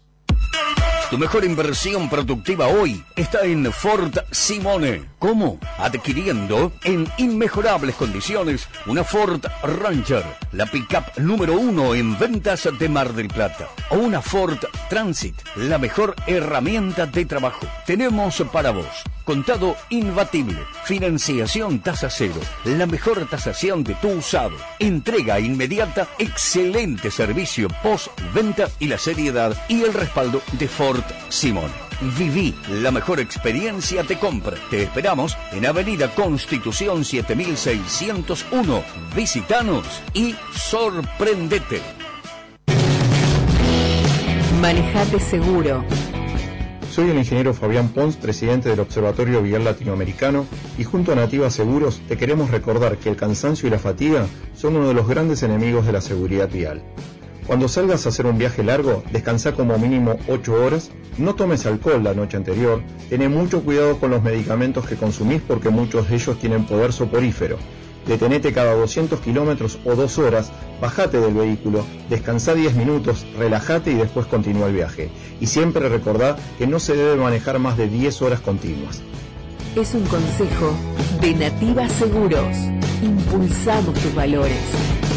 Tu mejor inversión productiva hoy está en Ford Simone. ¿Cómo? Adquiriendo en inmejorables condiciones una Ford Ranger, la pickup número uno en ventas de Mar del Plata. O una Ford Transit, la mejor herramienta de trabajo. Tenemos para vos contado imbatible, financiación tasa cero, la mejor tasación de tu usado, entrega inmediata, excelente servicio post-venta y la seriedad y el respaldo de Ford Simón. Viví la mejor experiencia de compra. Te esperamos en Avenida Constitución 7601. Visitanos y sorprendete. Manejate seguro. Soy el ingeniero Fabián Pons, presidente del Observatorio Vial Latinoamericano, y junto a Nativa Seguros te queremos recordar que el cansancio y la fatiga son uno de los grandes enemigos de la seguridad vial. Cuando salgas a hacer un viaje largo, descansa como mínimo 8 horas, no tomes alcohol la noche anterior, ten mucho cuidado con los medicamentos que consumís porque muchos de ellos tienen poder soporífero. Detenete cada 200 kilómetros o 2 horas, bajate del vehículo, descansa 10 minutos, relájate y después continúa el viaje. Y siempre recordá que no se debe manejar más de 10 horas continuas. Es un consejo de Nativa Seguros. Impulsamos tus valores.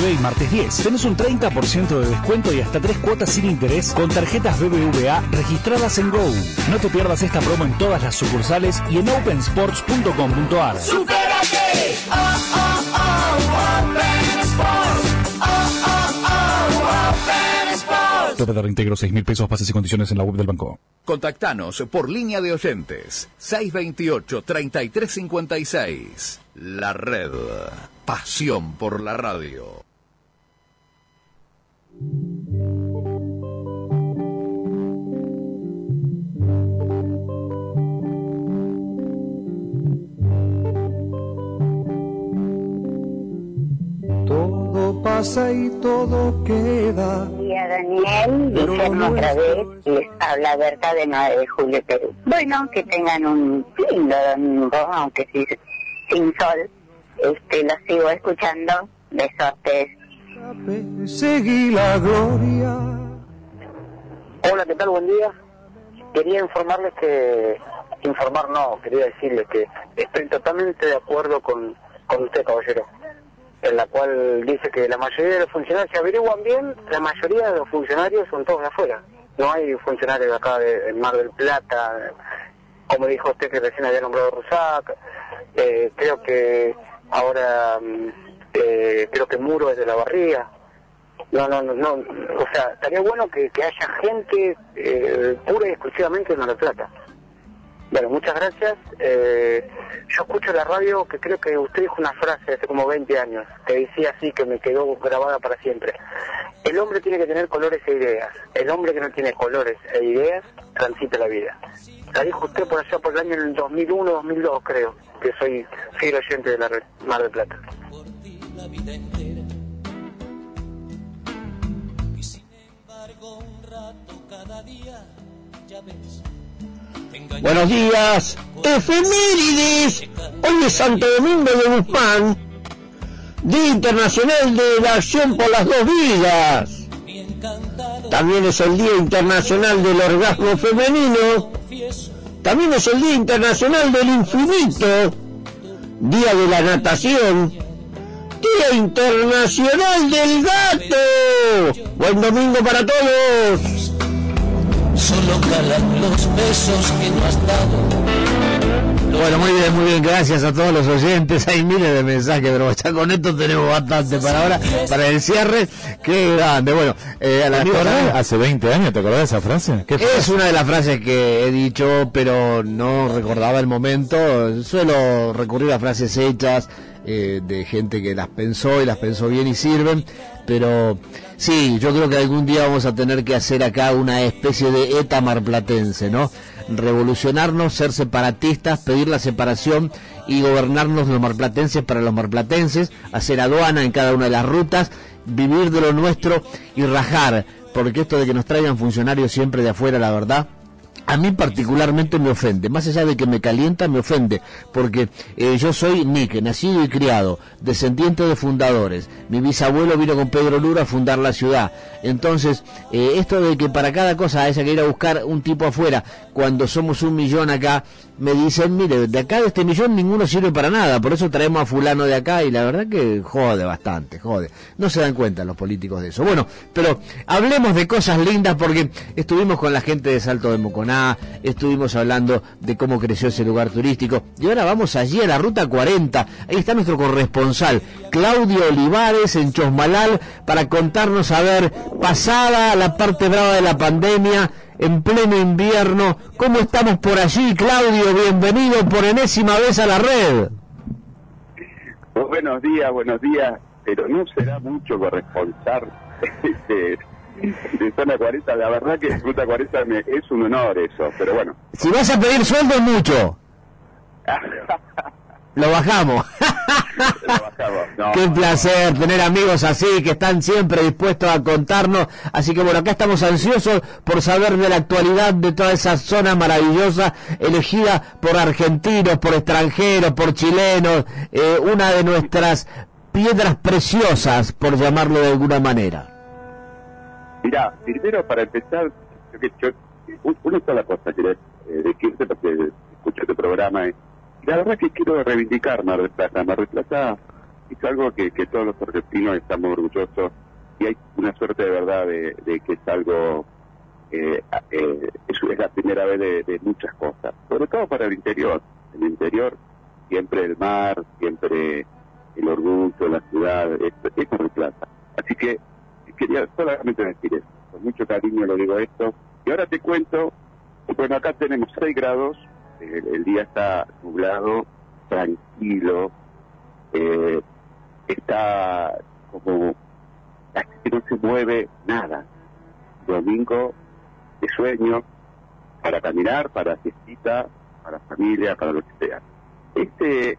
9 y martes 10. Tenés un 30% de descuento y hasta tres cuotas sin interés con tarjetas BBVA registradas en Go. No te pierdas esta promo en todas las sucursales y en opensports.com.ar. ¡Supérate! Oh, oh, oh, Open Sports. Oh, oh, oh, Open Sports. Tope de reintegro 6 mil pesos, pases y condiciones en la web del banco. Contactanos por línea de oyentes 628-3356. La red. Pasión por la radio. Todo pasa y todo queda. día, Daniel. Pero Guillermo otra vez. Les habla Berta de 9 de julio, Perú. Bueno, que tengan un lindo domingo, aunque sí, sin sol. Este, los sigo escuchando. Besotes. Seguí la gloria. Hola, ¿qué tal? Buen día. Quería informarles que... Informar no, quería decirles que estoy totalmente de acuerdo con, con usted, caballero. En la cual dice que la mayoría de los funcionarios, si averiguan bien, la mayoría de los funcionarios son todos de afuera. No hay funcionarios acá de, de Mar del Plata, como dijo usted que recién había nombrado Rusac. Eh, creo que ahora, mm, eh, creo que Muro es de la Barría. No, no, no, no, o sea, estaría bueno que, haya gente eh, pura y exclusivamente Mar del Plata. Bueno, muchas gracias. Eh, yo escucho la radio que creo que usted dijo una frase hace como 20 años, que decía así, que me quedó grabada para siempre. El hombre tiene que tener colores e ideas. El hombre que no tiene colores e ideas transita la vida. La dijo usted por allá por el año en el 2001, 2002 creo, que soy fiel oyente de la Mar del Plata. La vida entera. Y sin embargo, un rato cada día, ya ves. Buenos días, efemérides. Hoy es Santo Domingo de Guzmán, Día Internacional de la Acción por las Dos Vidas. También es el Día Internacional del Orgasmo Femenino. También es el Día Internacional del Infinito. Día de la Natación. Día Internacional del Gato. Buen domingo para todos. Solo calan los besos que no has dado. Bueno, muy bien, muy bien, gracias a todos los oyentes. Hay miles de mensajes, pero ya con esto tenemos bastante para ahora, para el cierre. Qué grande. Bueno, eh, a la ¿Te acordás? Hace 20 años, ¿te acordás de esa frase? ¿Qué Es una de las frases que he dicho, pero no recordaba el momento. Suelo recurrir a frases hechas eh, de gente que las pensó y las pensó bien y sirven. Pero sí, yo creo que algún día vamos a tener que hacer acá una especie de ETA marplatense, ¿no? Revolucionarnos, ser separatistas, pedir la separación y gobernarnos los marplatenses para los marplatenses, hacer aduana en cada una de las rutas, vivir de lo nuestro y rajar, porque esto de que nos traigan funcionarios siempre de afuera, la verdad, a mí particularmente me ofende, más allá de que me calienta, me ofende, porque eh, yo soy Nick, nacido y criado, descendiente de fundadores. Mi bisabuelo vino con Pedro Lura a fundar la ciudad. Entonces, eh, esto de que para cada cosa haya que ir a buscar un tipo afuera, cuando somos un millón acá, me dicen, mire, de acá de este millón ninguno sirve para nada, por eso traemos a fulano de acá y la verdad que jode bastante, jode. No se dan cuenta los políticos de eso. Bueno, pero hablemos de cosas lindas porque estuvimos con la gente de Salto de Moconá, estuvimos hablando de cómo creció ese lugar turístico y ahora vamos allí a la ruta 40. Ahí está nuestro corresponsal, Claudio Olivares en Chosmalal, para contarnos a ver, pasada la parte brava de la pandemia, en pleno invierno. ¿Cómo estamos por allí, Claudio? Bienvenido por enésima vez a la red. Pues buenos días, buenos días, pero no será mucho corresponsal de, de Zona 40. La verdad que Ruta 40 me- es un honor eso, pero bueno. Si vas a pedir sueldo es mucho. Lo bajamos. No, Qué placer tener amigos así que están siempre dispuestos a contarnos. Así que bueno, acá estamos ansiosos por saber de la actualidad de toda esa zona maravillosa elegida por argentinos, por extranjeros, por chilenos. eh, una de nuestras piedras preciosas, por llamarlo de alguna manera. Mirá, primero para empezar, yo que- yo- un- una sola cosa quiero eh, decirte porque escucho tu programa. Y la verdad que quiero reivindicar Mar del Plata. Mar del Plata es algo que, que todos los argentinos estamos orgullosos y hay una suerte de verdad de, que es algo, eh, eh, es, la primera vez de, de muchas cosas, sobre todo para el interior. El interior, siempre el mar, siempre el orgullo, la ciudad, es, es Mar del Plata. Así que quería solamente decir eso, con mucho cariño lo digo esto. Y ahora te cuento, bueno, acá tenemos 6 grados, el día está nublado, tranquilo, eh, está como que no se mueve nada. Domingo de sueño, para caminar, para fiestita, para familia, para lo que sea. Este,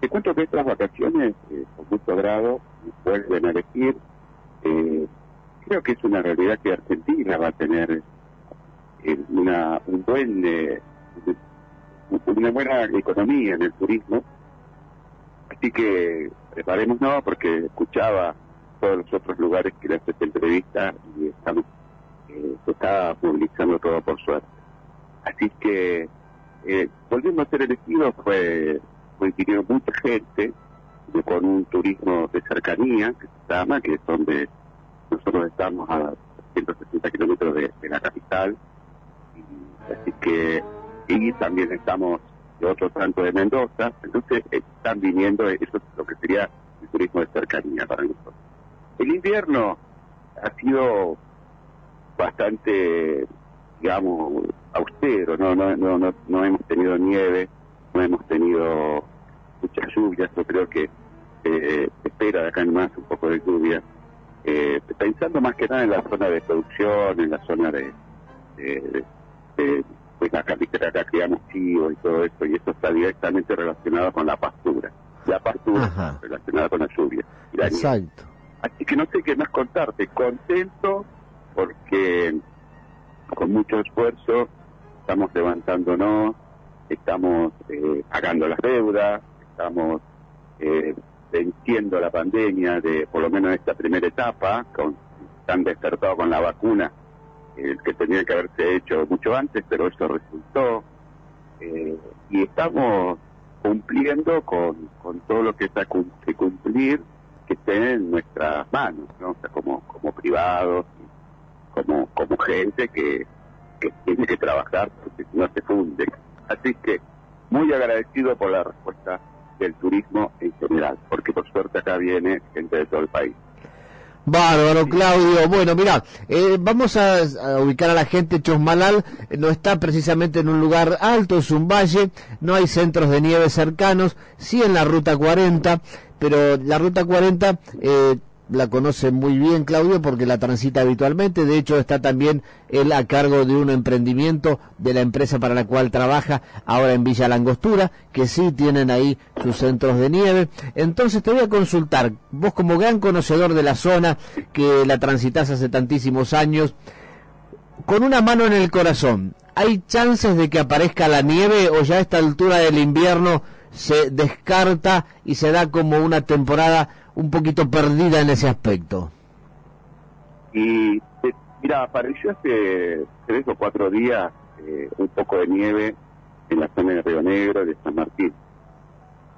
te cuento que estas vacaciones, eh, con mucho grado, vuelven a elegir. Eh, creo que es una realidad que Argentina va a tener eh, una, un buen, una buena economía en el turismo. Así que preparémonos porque escuchaba todos los otros lugares que le hace esta entrevista y estamos, eh, se está movilizando todo por suerte. Así que, eh, volviendo a ser elegido, fue, coincidió mucha gente con un turismo de cercanía, que se llama, que es donde nosotros estamos a 160 kilómetros de, de la capital, y, así que, y también estamos de otro tanto de Mendoza, entonces están viniendo, eso es lo que sería el turismo de cercanía para nosotros. El invierno ha sido bastante, digamos, austero, no, no, no, no, no hemos tenido nieve, no hemos tenido muchas lluvias, yo creo que eh, espera de acá en más un poco de lluvia, eh, pensando más que nada en la zona de producción, en la zona de- pues la carretera criamos chivos y todo eso, y eso está directamente relacionado con la pastura, la pastura Ajá. relacionada con la lluvia. y la nieve. Exacto. Así que no sé qué más contarte. Contento porque con mucho esfuerzo estamos levantándonos, estamos eh, pagando las deudas, estamos eh, venciendo la pandemia de por lo menos esta primera etapa, con, tan despertado con la vacuna, el que tenía que haberse hecho mucho antes, pero eso resultó. Eh, y estamos cumpliendo con, con todo lo que está que cumplir que esté en nuestras manos, ¿no? O sea, como, como privados, como, como gente que, que tiene que trabajar porque si no se funde. Así que muy agradecido por la respuesta del turismo en general, porque por suerte acá viene gente de todo el país. Bárbaro, Claudio. Bueno, mira, eh, vamos a, a ubicar a la gente. Chosmalal no está precisamente en un lugar alto, es un valle, no hay centros de nieve cercanos, sí en la Ruta 40, pero la Ruta 40 eh, la conoce muy bien Claudio porque la transita habitualmente, de hecho está también él a cargo de un emprendimiento de la empresa para la cual trabaja ahora en Villa Langostura, que sí tienen ahí sus centros de nieve. Entonces te voy a consultar, vos como gran conocedor de la zona, que la transitas hace tantísimos años, con una mano en el corazón, ¿hay chances de que aparezca la nieve o ya a esta altura del invierno se descarta y se da como una temporada un poquito perdida en ese aspecto? Y eh, mira, apareció hace tres o cuatro días eh, un poco de nieve en la zona de Río Negro, de San Martín.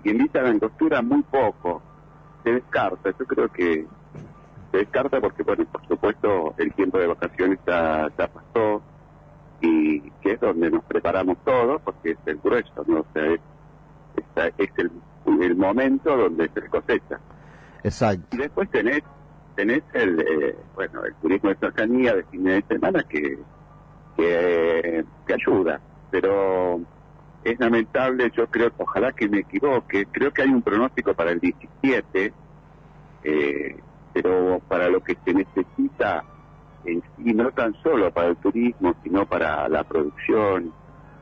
Y en Villa Langostura muy poco. Se descarta, yo creo que se descarta porque, bueno, por supuesto, el tiempo de vacaciones ya, ya pasó y que es donde nos preparamos todos, porque es el grueso, ¿no? O sea, es, es- es el momento donde se cosecha. Exacto. Y después tenés, tenés el, eh, bueno, el turismo de cercanía de fin de semana que, que, que ayuda, pero es lamentable, yo creo, ojalá que me equivoque, creo que hay un pronóstico para el 17, eh, pero para lo que se necesita en sí, no tan solo para el turismo, sino para la producción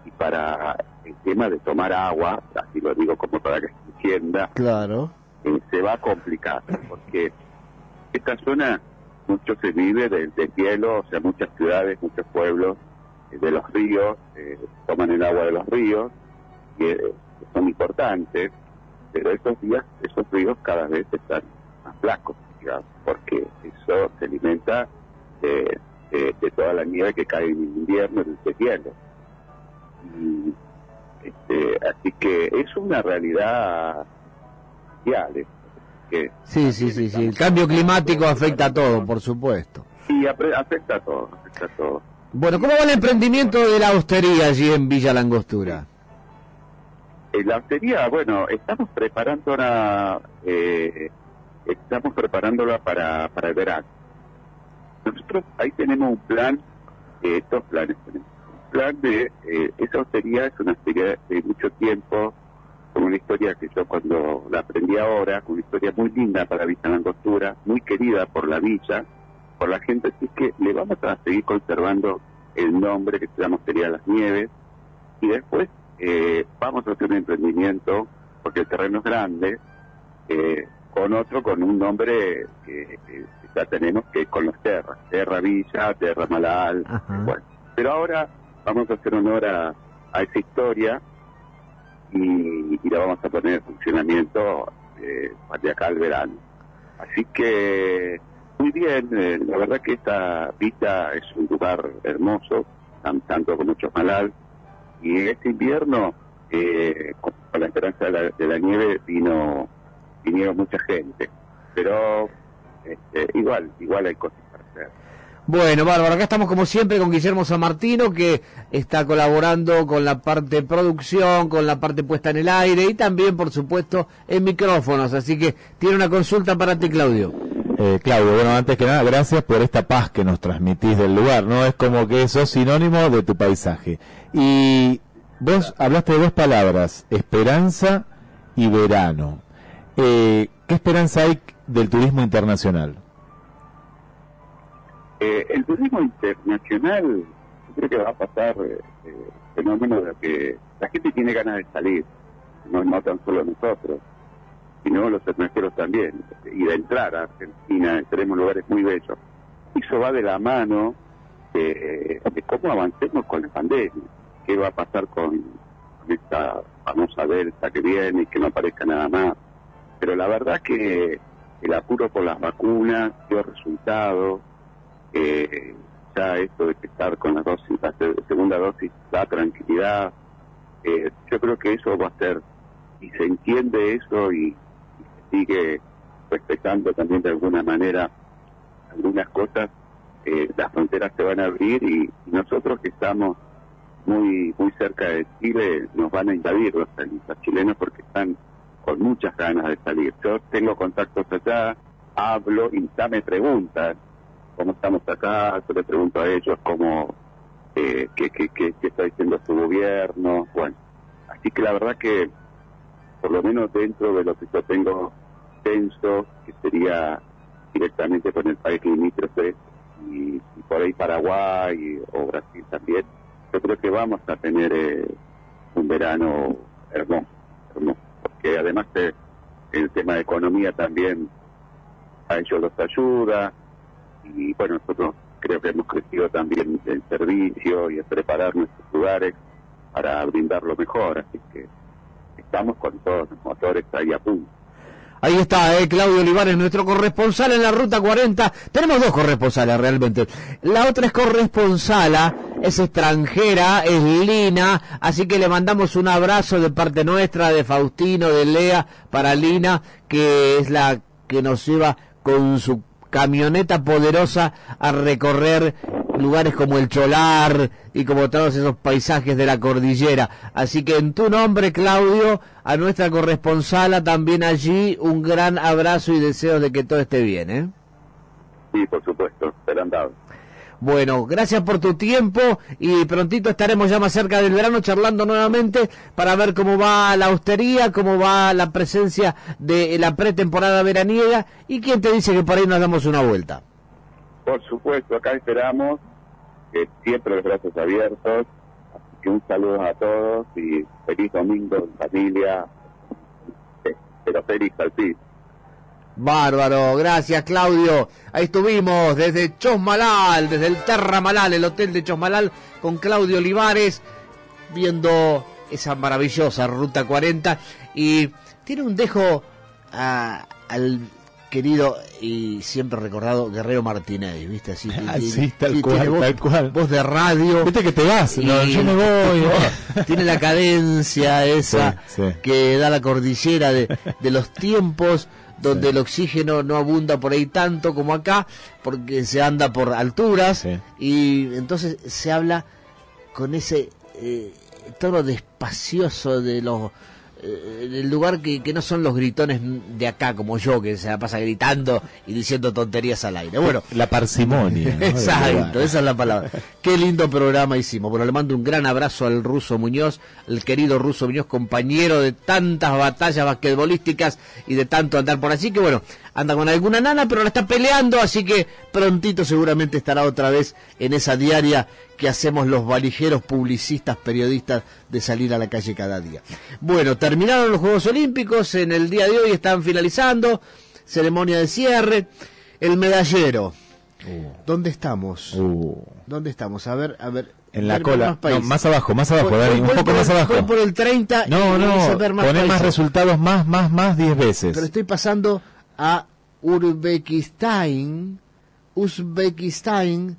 y para el tema de tomar agua, así lo digo como para que se entienda, Claro. Eh, se va a complicar, porque esta zona mucho se vive del, del hielo, o sea, muchas ciudades, muchos pueblos eh, de los ríos, eh, toman el agua de los ríos, que son importantes, pero estos días, esos ríos cada vez están más flacos, digamos, porque eso se alimenta de, de- de toda la nieve que cae en invierno, del hielo. Y, este, así que es una realidad eh. que Sí, sí, sí, sí. El cambio climático afecta a todo, por supuesto. sí, afecta a todo, afecta a todo. Bueno, ¿cómo va el emprendimiento de la hostería allí en Villa Langostura? En la hostería, bueno, estamos preparando ahora, eh, estamos preparándola para, para el verano. Nosotros ahí tenemos un plan, eh, dos planes tenemos. Un plan de, eh, esa hostería es una hostería de mucho tiempo, una historia que yo cuando la aprendí ahora, con una historia muy linda para Villa Langostura, muy querida por la villa, por la gente, así que le vamos a seguir conservando el nombre que se llama Hostería Las Nieves, y después eh, vamos a hacer un emprendimiento, porque el terreno es grande, eh, con otro, con un nombre que, que ya tenemos, que es con los Terras, Terra Villa, Terra Malal, bueno. Pero ahora vamos a hacer honor a, a esa historia y, y la vamos a poner en funcionamiento eh, de acá al verano. Así que, muy bien, eh, la verdad que esta villa es un lugar hermoso, tan- tanto como Chosmalal, y en este invierno, eh, con, con la esperanza de la, de la nieve, vino vinieron mucha gente. Pero este, igual, igual hay cosas para hacer. Bueno, bárbaro, acá estamos como siempre con Guillermo San Martino, que está colaborando con la parte producción, con la parte puesta en el aire y también, por supuesto, en micrófonos. Así que tiene una consulta para ti, Claudio. Eh, Claudio, bueno, antes que nada, gracias por esta paz que nos transmitís del lugar, ¿no? Es como que sos sinónimo de tu paisaje. Y vos hablaste de dos palabras, esperanza y verano. Eh, ¿Qué esperanza hay del turismo internacional? Eh, el turismo internacional, yo creo que va a pasar eh, eh, fenómeno de que la gente tiene ganas de salir, no, no tan solo nosotros, sino los extranjeros también, y de entrar a Argentina, tenemos lugares muy bellos. Eso va de la mano de, cómo avancemos con la pandemia, qué va a pasar con, esta famosa delta que viene y que no aparezca nada más. Pero la verdad que el apuro por las vacunas dio resultado, eh, ya esto de estar con la dosis, la se- segunda dosis da tranquilidad. Eh, yo creo que eso va a ser, y se entiende eso y, y sigue respetando también de alguna manera algunas cosas, eh, las fronteras se van a abrir y, y nosotros que estamos muy muy cerca de Chile nos van a invadir los, los chilenos porque están con muchas ganas de salir. Yo tengo contactos allá, hablo y ya me preguntan cómo estamos acá, yo le pregunto a ellos cómo, eh, qué, qué, está diciendo su gobierno, bueno. Así que la verdad que, por lo menos dentro de lo que yo tengo tenso, que sería directamente con el país limítrofe, y, y por ahí Paraguay o Brasil también, yo creo que vamos a tener eh, un verano hermoso, hermoso, porque además eh, el tema de economía también a ellos los ayuda, y bueno, nosotros creo que hemos crecido también en servicio y en preparar nuestros lugares para brindar lo mejor, así que estamos con todos los motores ahí a punto. Ahí está, eh, Claudio Olivares, nuestro corresponsal en la Ruta 40. Tenemos dos corresponsales realmente. La otra es corresponsala, es extranjera, es Lina, así que le mandamos un abrazo de parte nuestra, de Faustino, de Lea, para Lina, que es la que nos lleva con su camioneta poderosa a recorrer lugares como el Cholar y como todos esos paisajes de la cordillera. Así que en tu nombre, Claudio, a nuestra corresponsala también allí, un gran abrazo y deseo de que todo esté bien, ¿eh? Sí, por supuesto, dados. Bueno, gracias por tu tiempo y prontito estaremos ya más cerca del verano charlando nuevamente para ver cómo va la hostería, cómo va la presencia de la pretemporada veraniega y quién te dice que por ahí nos damos una vuelta. Por supuesto, acá esperamos, que siempre los brazos abiertos, así que un saludo a todos y feliz domingo en familia, eh, pero feliz al fin. Bárbaro, gracias Claudio. Ahí estuvimos desde Chosmalal, desde el Terra Malal, el hotel de Chosmalal, con Claudio Olivares, viendo esa maravillosa Ruta 40. Y tiene un dejo a- al querido y siempre recordado Guerrero Martínez, ¿viste? Así, Ah, tiene- tal cual, voz, tal cual. voz de radio. Viste que te vas, no, yo me voy. tiene la cadencia esa Sí, sí. que da la cordillera de, de los tiempos donde el oxígeno no abunda por ahí tanto como acá, porque se anda por alturas, y entonces se habla con ese eh, tono despacioso de los eh, del lugar que, que no son los gritones de acá como yo que se la pasa gritando y diciendo tonterías al aire. Bueno, La parsimonia. Exacto, esa es la palabra. Qué lindo programa hicimos. Bueno, le mando un gran abrazo al ruso Muñoz, el querido ruso Muñoz, compañero de tantas batallas basquetbolísticas y de tanto andar por allí, que bueno, anda con alguna nana, pero la está peleando, así que prontito seguramente estará otra vez en esa diaria que hacemos los valijeros publicistas, periodistas, de salir a la calle cada día. Bueno, terminaron los Juegos Olímpicos, en el día de hoy están finalizando, ceremonia de cierre, el medallero. ¿Dónde estamos? ¿Dónde estamos? A ver, a ver. Uh. En la cola. más países. No, más abajo, más abajo, Voy- un poco más abajo. por el 30 y No, a no, ver más resultados, más, más, más, 10 veces. Pero estoy pasando a Uzbekistán, Uzbekistán,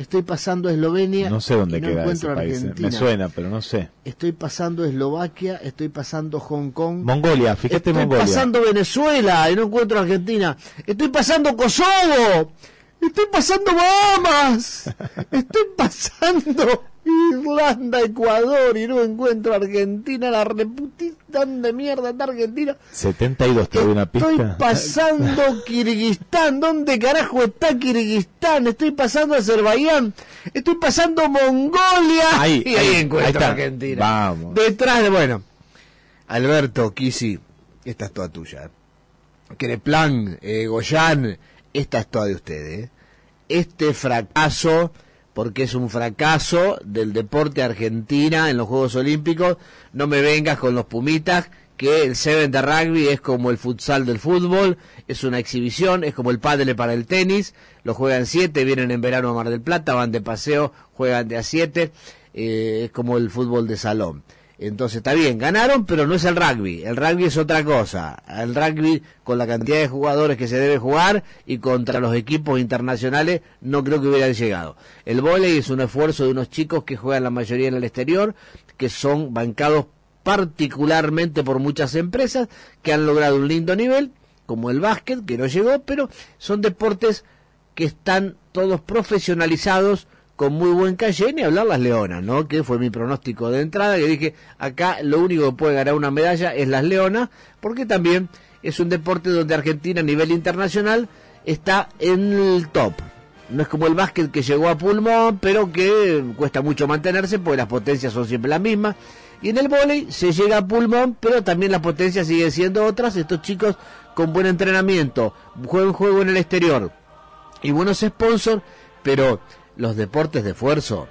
estoy pasando a Eslovenia. No sé dónde y no queda ese país. eh. Me suena, pero no sé. Estoy pasando Eslovaquia, estoy pasando Hong Kong. Mongolia, fíjate Estoy Mongolia. pasando Venezuela y no encuentro Argentina. Estoy pasando Kosovo. Estoy pasando Bahamas. Estoy pasando Irlanda, Ecuador y no encuentro Argentina. La reputitán de mierda está Argentina. 72, te doy una Estoy pista. pasando Kirguistán. ¿Dónde carajo está Kirguistán? Estoy pasando Azerbaiyán. Estoy pasando Mongolia. Ahí, y ahí, ahí, encuentro ahí está. Argentina. Vamos. Detrás de, bueno, Alberto, Kisi, esta es toda tuya. Creplan, eh, Goyán, esta es toda de ustedes. ¿eh? Este fracaso, porque es un fracaso del deporte argentina en los Juegos Olímpicos, no me vengas con los pumitas, que el Seven de rugby es como el futsal del fútbol, es una exhibición, es como el pádel para el tenis, lo juegan siete, vienen en verano a Mar del Plata, van de paseo, juegan de a siete, eh, es como el fútbol de salón. Entonces está bien, ganaron, pero no es el rugby. El rugby es otra cosa. El rugby, con la cantidad de jugadores que se debe jugar y contra los equipos internacionales, no creo que hubieran llegado. El vóley es un esfuerzo de unos chicos que juegan la mayoría en el exterior, que son bancados particularmente por muchas empresas, que han logrado un lindo nivel, como el básquet, que no llegó, pero son deportes que están todos profesionalizados con muy buen calle, ni hablar las leonas, ¿no? Que fue mi pronóstico de entrada, que dije, acá lo único que puede ganar una medalla es las leonas, porque también es un deporte donde Argentina a nivel internacional está en el top. No es como el básquet que llegó a pulmón, pero que cuesta mucho mantenerse, porque las potencias son siempre las mismas. Y en el vóley se llega a pulmón, pero también las potencias siguen siendo otras. Estos chicos con buen entrenamiento, buen juego en el exterior y buenos sponsors, pero los deportes de esfuerzo,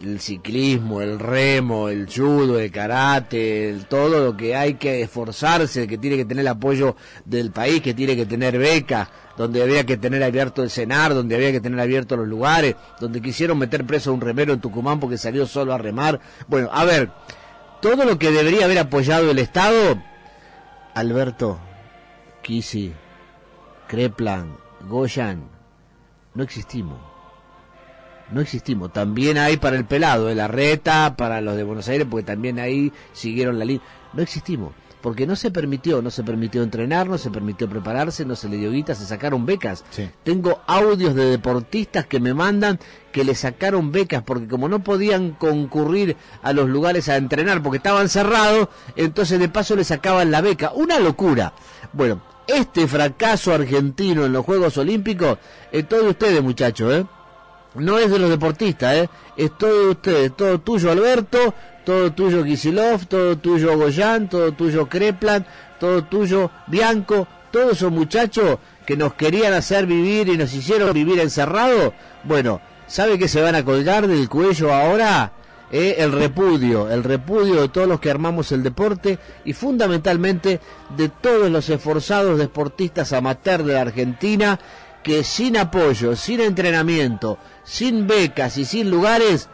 el ciclismo, el remo, el judo, el karate, todo lo que hay que esforzarse, que tiene que tener el apoyo del país, que tiene que tener becas, donde había que tener abierto el cenar, donde había que tener abiertos los lugares, donde quisieron meter preso a un remero en Tucumán porque salió solo a remar. Bueno, a ver, todo lo que debería haber apoyado el Estado, Alberto, Kisi, Creplan, Goyan, no existimos. No existimos. También hay para el pelado, de la reta, para los de Buenos Aires, porque también ahí siguieron la línea. No existimos. Porque no se permitió, no se permitió entrenar, no se permitió prepararse, no se le dio guita, se sacaron becas. Tengo audios de deportistas que me mandan que le sacaron becas porque como no podían concurrir a los lugares a entrenar porque estaban cerrados, entonces de paso le sacaban la beca. Una locura. Bueno, este fracaso argentino en los Juegos Olímpicos es todo de ustedes, muchachos, ¿eh? No es de los deportistas, ¿eh? Es todo de ustedes, todo tuyo Alberto, todo tuyo Kisilov, todo tuyo Goyan, todo tuyo Creplan, todo tuyo Bianco, todos esos muchachos que nos querían hacer vivir y nos hicieron vivir encerrados, bueno, ¿sabe que se van a colgar del cuello ahora? Eh, el repudio, el repudio de todos los que armamos el deporte y fundamentalmente de todos los esforzados deportistas amateur de la Argentina que sin apoyo, sin entrenamiento, sin becas y sin lugares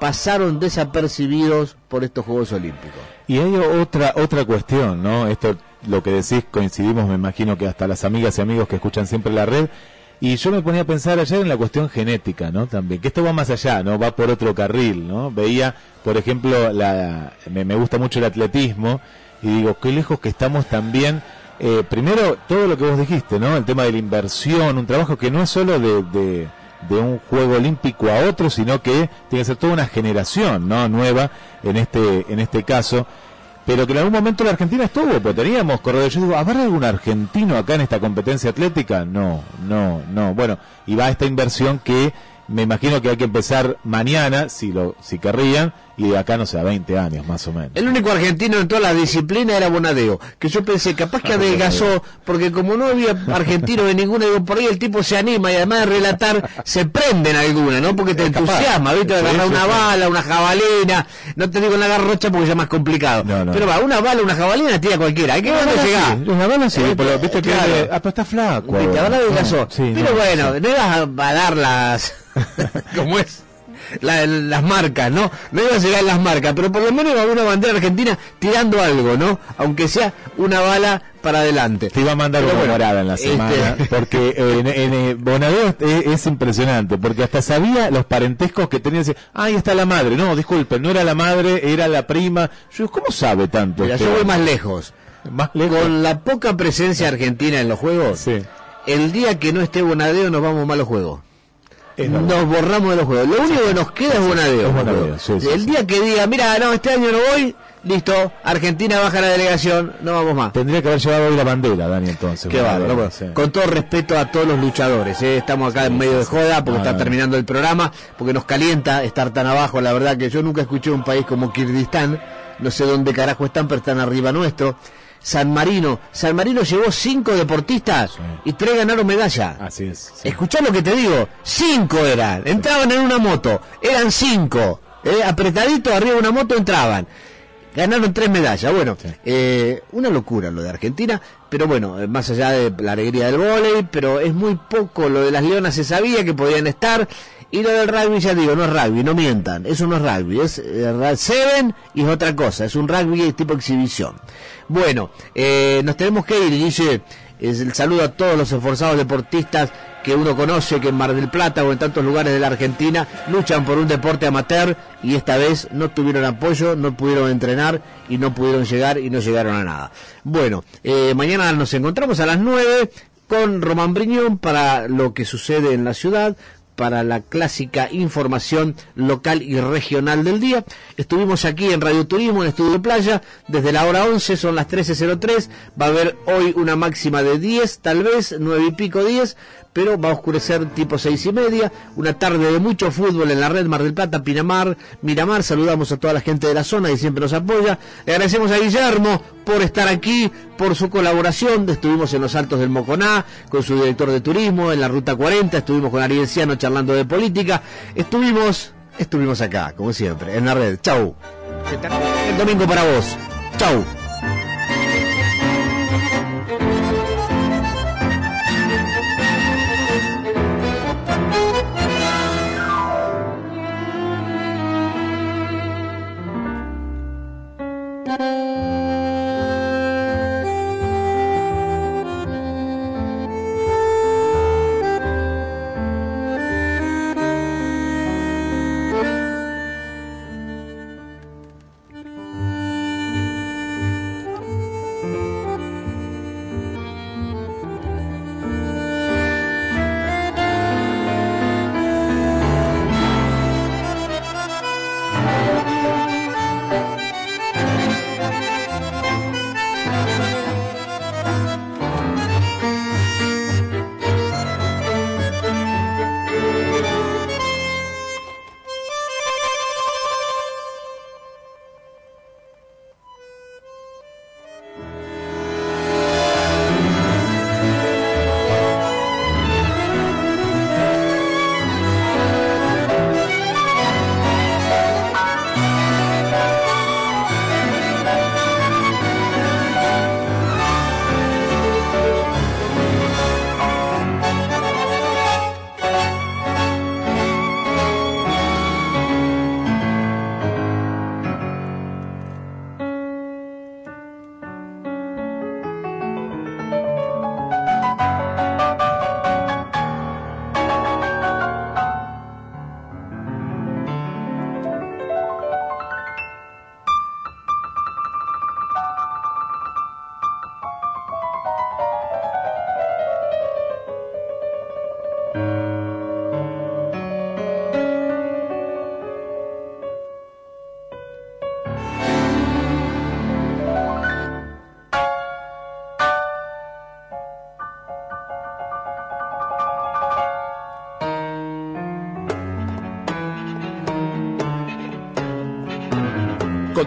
pasaron desapercibidos por estos Juegos Olímpicos. Y hay otra otra cuestión, ¿no? Esto, lo que decís, coincidimos, me imagino que hasta las amigas y amigos que escuchan siempre la red. Y yo me ponía a pensar ayer en la cuestión genética, ¿no? También, que esto va más allá, ¿no? Va por otro carril, ¿no? Veía, por ejemplo, la, me, gusta mucho el atletismo y digo, qué lejos que estamos también Eh, primero, todo lo que vos dijiste, ¿no? El tema de la inversión, un trabajo que no es solo de, de un juego olímpico a otro, sino que tiene que ser toda una generación, ¿no? Nueva en este, en este caso. Pero que en algún momento la Argentina estuvo, pero teníamos corredores. Yo digo, ¿habrá algún argentino acá en esta competencia atlética? No, no, no. Bueno, y va esta inversión que me imagino que hay que empezar mañana, si lo, si querrían, y de acá, no sé, a 20 años más o menos. El único argentino en toda la disciplina era Bonadeo, que yo pensé, capaz que adelgazó, porque como no había argentino de ninguna, digo, por ahí el tipo se anima y además de relatar, se prende en alguna, ¿no? Porque te entusiasma, ¿viste? Agarrar una bala, una jabalina, no te digo la garrocha porque ya es más complicado. Pero va, una bala, una jabalina tira cualquiera, hay que dónde bala llegar. una bala sí, pero viste que ah, está flaco. Viste, ahora adelgazó. Pero no, bueno, no ibas a, dar las... ¿Cómo es? La- las marcas, ¿no? No iba a llegar las marcas, pero por lo menos iba a haber una bandera argentina tirando algo, ¿no? Aunque sea una bala para adelante. Te iba a mandar Pero una bueno, morada en la este- semana, porque en, en, eh, Bonadeo es, es impresionante, porque hasta sabía los parentescos que tenía. Decía, ah, ahí está la madre. No, disculpen, no era la madre, era la prima. Yo, ¿cómo sabe tanto? Mira, este yo voy hombre? más lejos. Más lejos. Con la poca presencia argentina en los juegos, el día que no esté Bonadeo nos vamos mal los juegos. Nos borramos de los juegos. Lo único que nos queda es Bonadeo. Sí, sí, el día que diga, mira, no, este año no voy, listo, Argentina baja la delegación, no vamos más. Tendría que haber llevado hoy la bandera, Dani, entonces. Qué bárbaro. sí. Con todo respeto a todos los luchadores, ¿eh? estamos acá en medio de joda porque No, está no. terminando el programa, porque nos calienta estar tan abajo. La verdad que yo nunca escuché un país como Kirguistán, no sé dónde carajo están, pero están arriba nuestro. San Marino, San Marino llevó cinco deportistas y tres ganaron medalla. Así es. Escuchá lo que te digo, cinco eran, entraban en una moto, eran cinco, ¿eh? apretaditos arriba de una moto entraban. Ganaron tres medallas. Bueno, eh, una locura lo de Argentina, pero bueno, eh, más allá de la alegría del vóley, pero es muy poco. Lo de las leonas se sabía que podían estar. Y lo del rugby, ya digo, no es rugby, no mientan. Eso no es rugby, es eh, Seven y es otra cosa. Es un rugby tipo exhibición. Bueno, eh, nos tenemos que ir, Guille. Es el saludo a todos los esforzados deportistas que uno conoce, que en Mar del Plata o en tantos lugares de la Argentina luchan por un deporte amateur y esta vez no tuvieron apoyo, no pudieron entrenar y no pudieron llegar y no llegaron a nada. Bueno, eh, mañana nos encontramos a las 9 con Román Briñón para lo que sucede en la ciudad para la clásica información local y regional del día. Estuvimos aquí en Radio Turismo, en Estudio Playa, desde la hora 11, son las 13.03. Va a haber hoy una máxima de 10, tal vez, 9 y pico 10, pero va a oscurecer tipo seis y media. Una tarde de mucho fútbol en la red Mar del Plata, Pinamar, Miramar. Saludamos a toda la gente de la zona que siempre nos apoya. Le agradecemos a Guillermo por estar aquí, por su colaboración. Estuvimos en los Altos del Moconá con su director de turismo, en la Ruta 40. Estuvimos con Ariel Ciano charlando de política. Estuvimos, estuvimos acá, como siempre, en la red. Chau. El domingo para vos. Chau.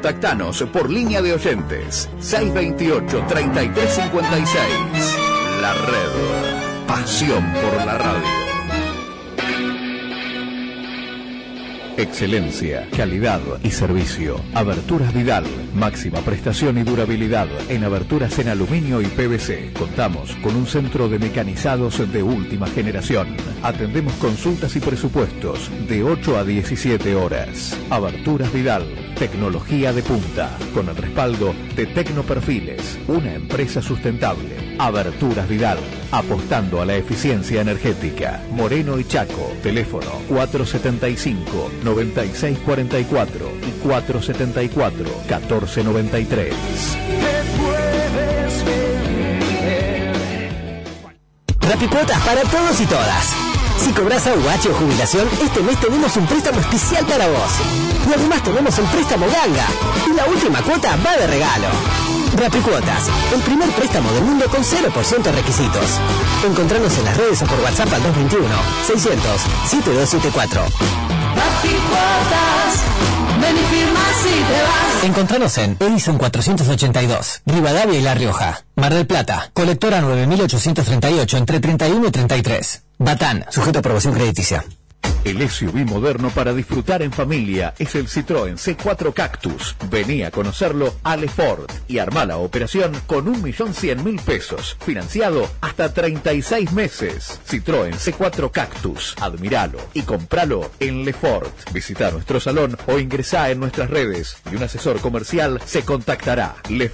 Contactanos por línea de oyentes 628-3356. La red. Pasión por la radio. Excelencia, calidad y servicio. Aberturas Vidal. Máxima prestación y durabilidad en aberturas en aluminio y PVC. Contamos con un centro de mecanizados de última generación. Atendemos consultas y presupuestos de 8 a 17 horas. Aberturas Vidal. Tecnología de punta. Con el respaldo de Tecnoperfiles, una empresa sustentable. Aberturas Vidal. Apostando a la eficiencia energética. Moreno y Chaco. Teléfono 475 9644 y 474 1493. Rapicuotas para todos y todas. Si cobras AUH o jubilación, este mes tenemos un préstamo especial para vos. Y además tenemos el préstamo Ganga. Y la última cuota va de regalo. Rapicuotas, el primer préstamo del mundo con 0% de requisitos. Encontranos en las redes o por WhatsApp al 221 600 7274. Rapicuotas, ven y firma si te vas. Encontranos en Edison 482, Rivadavia y La Rioja. Mar del Plata, colectora 9838 entre 31 y 33. Batán, sujeto a aprobación crediticia. El SUV moderno para disfrutar en familia es el Citroën C4 Cactus. Vení a conocerlo a Lefort y armá la operación con 1.100.000 pesos, financiado hasta 36 meses. Citroën C4 Cactus. Admiralo y compralo en Lefort. Visita nuestro salón o ingresá en nuestras redes y un asesor comercial se contactará. Lefort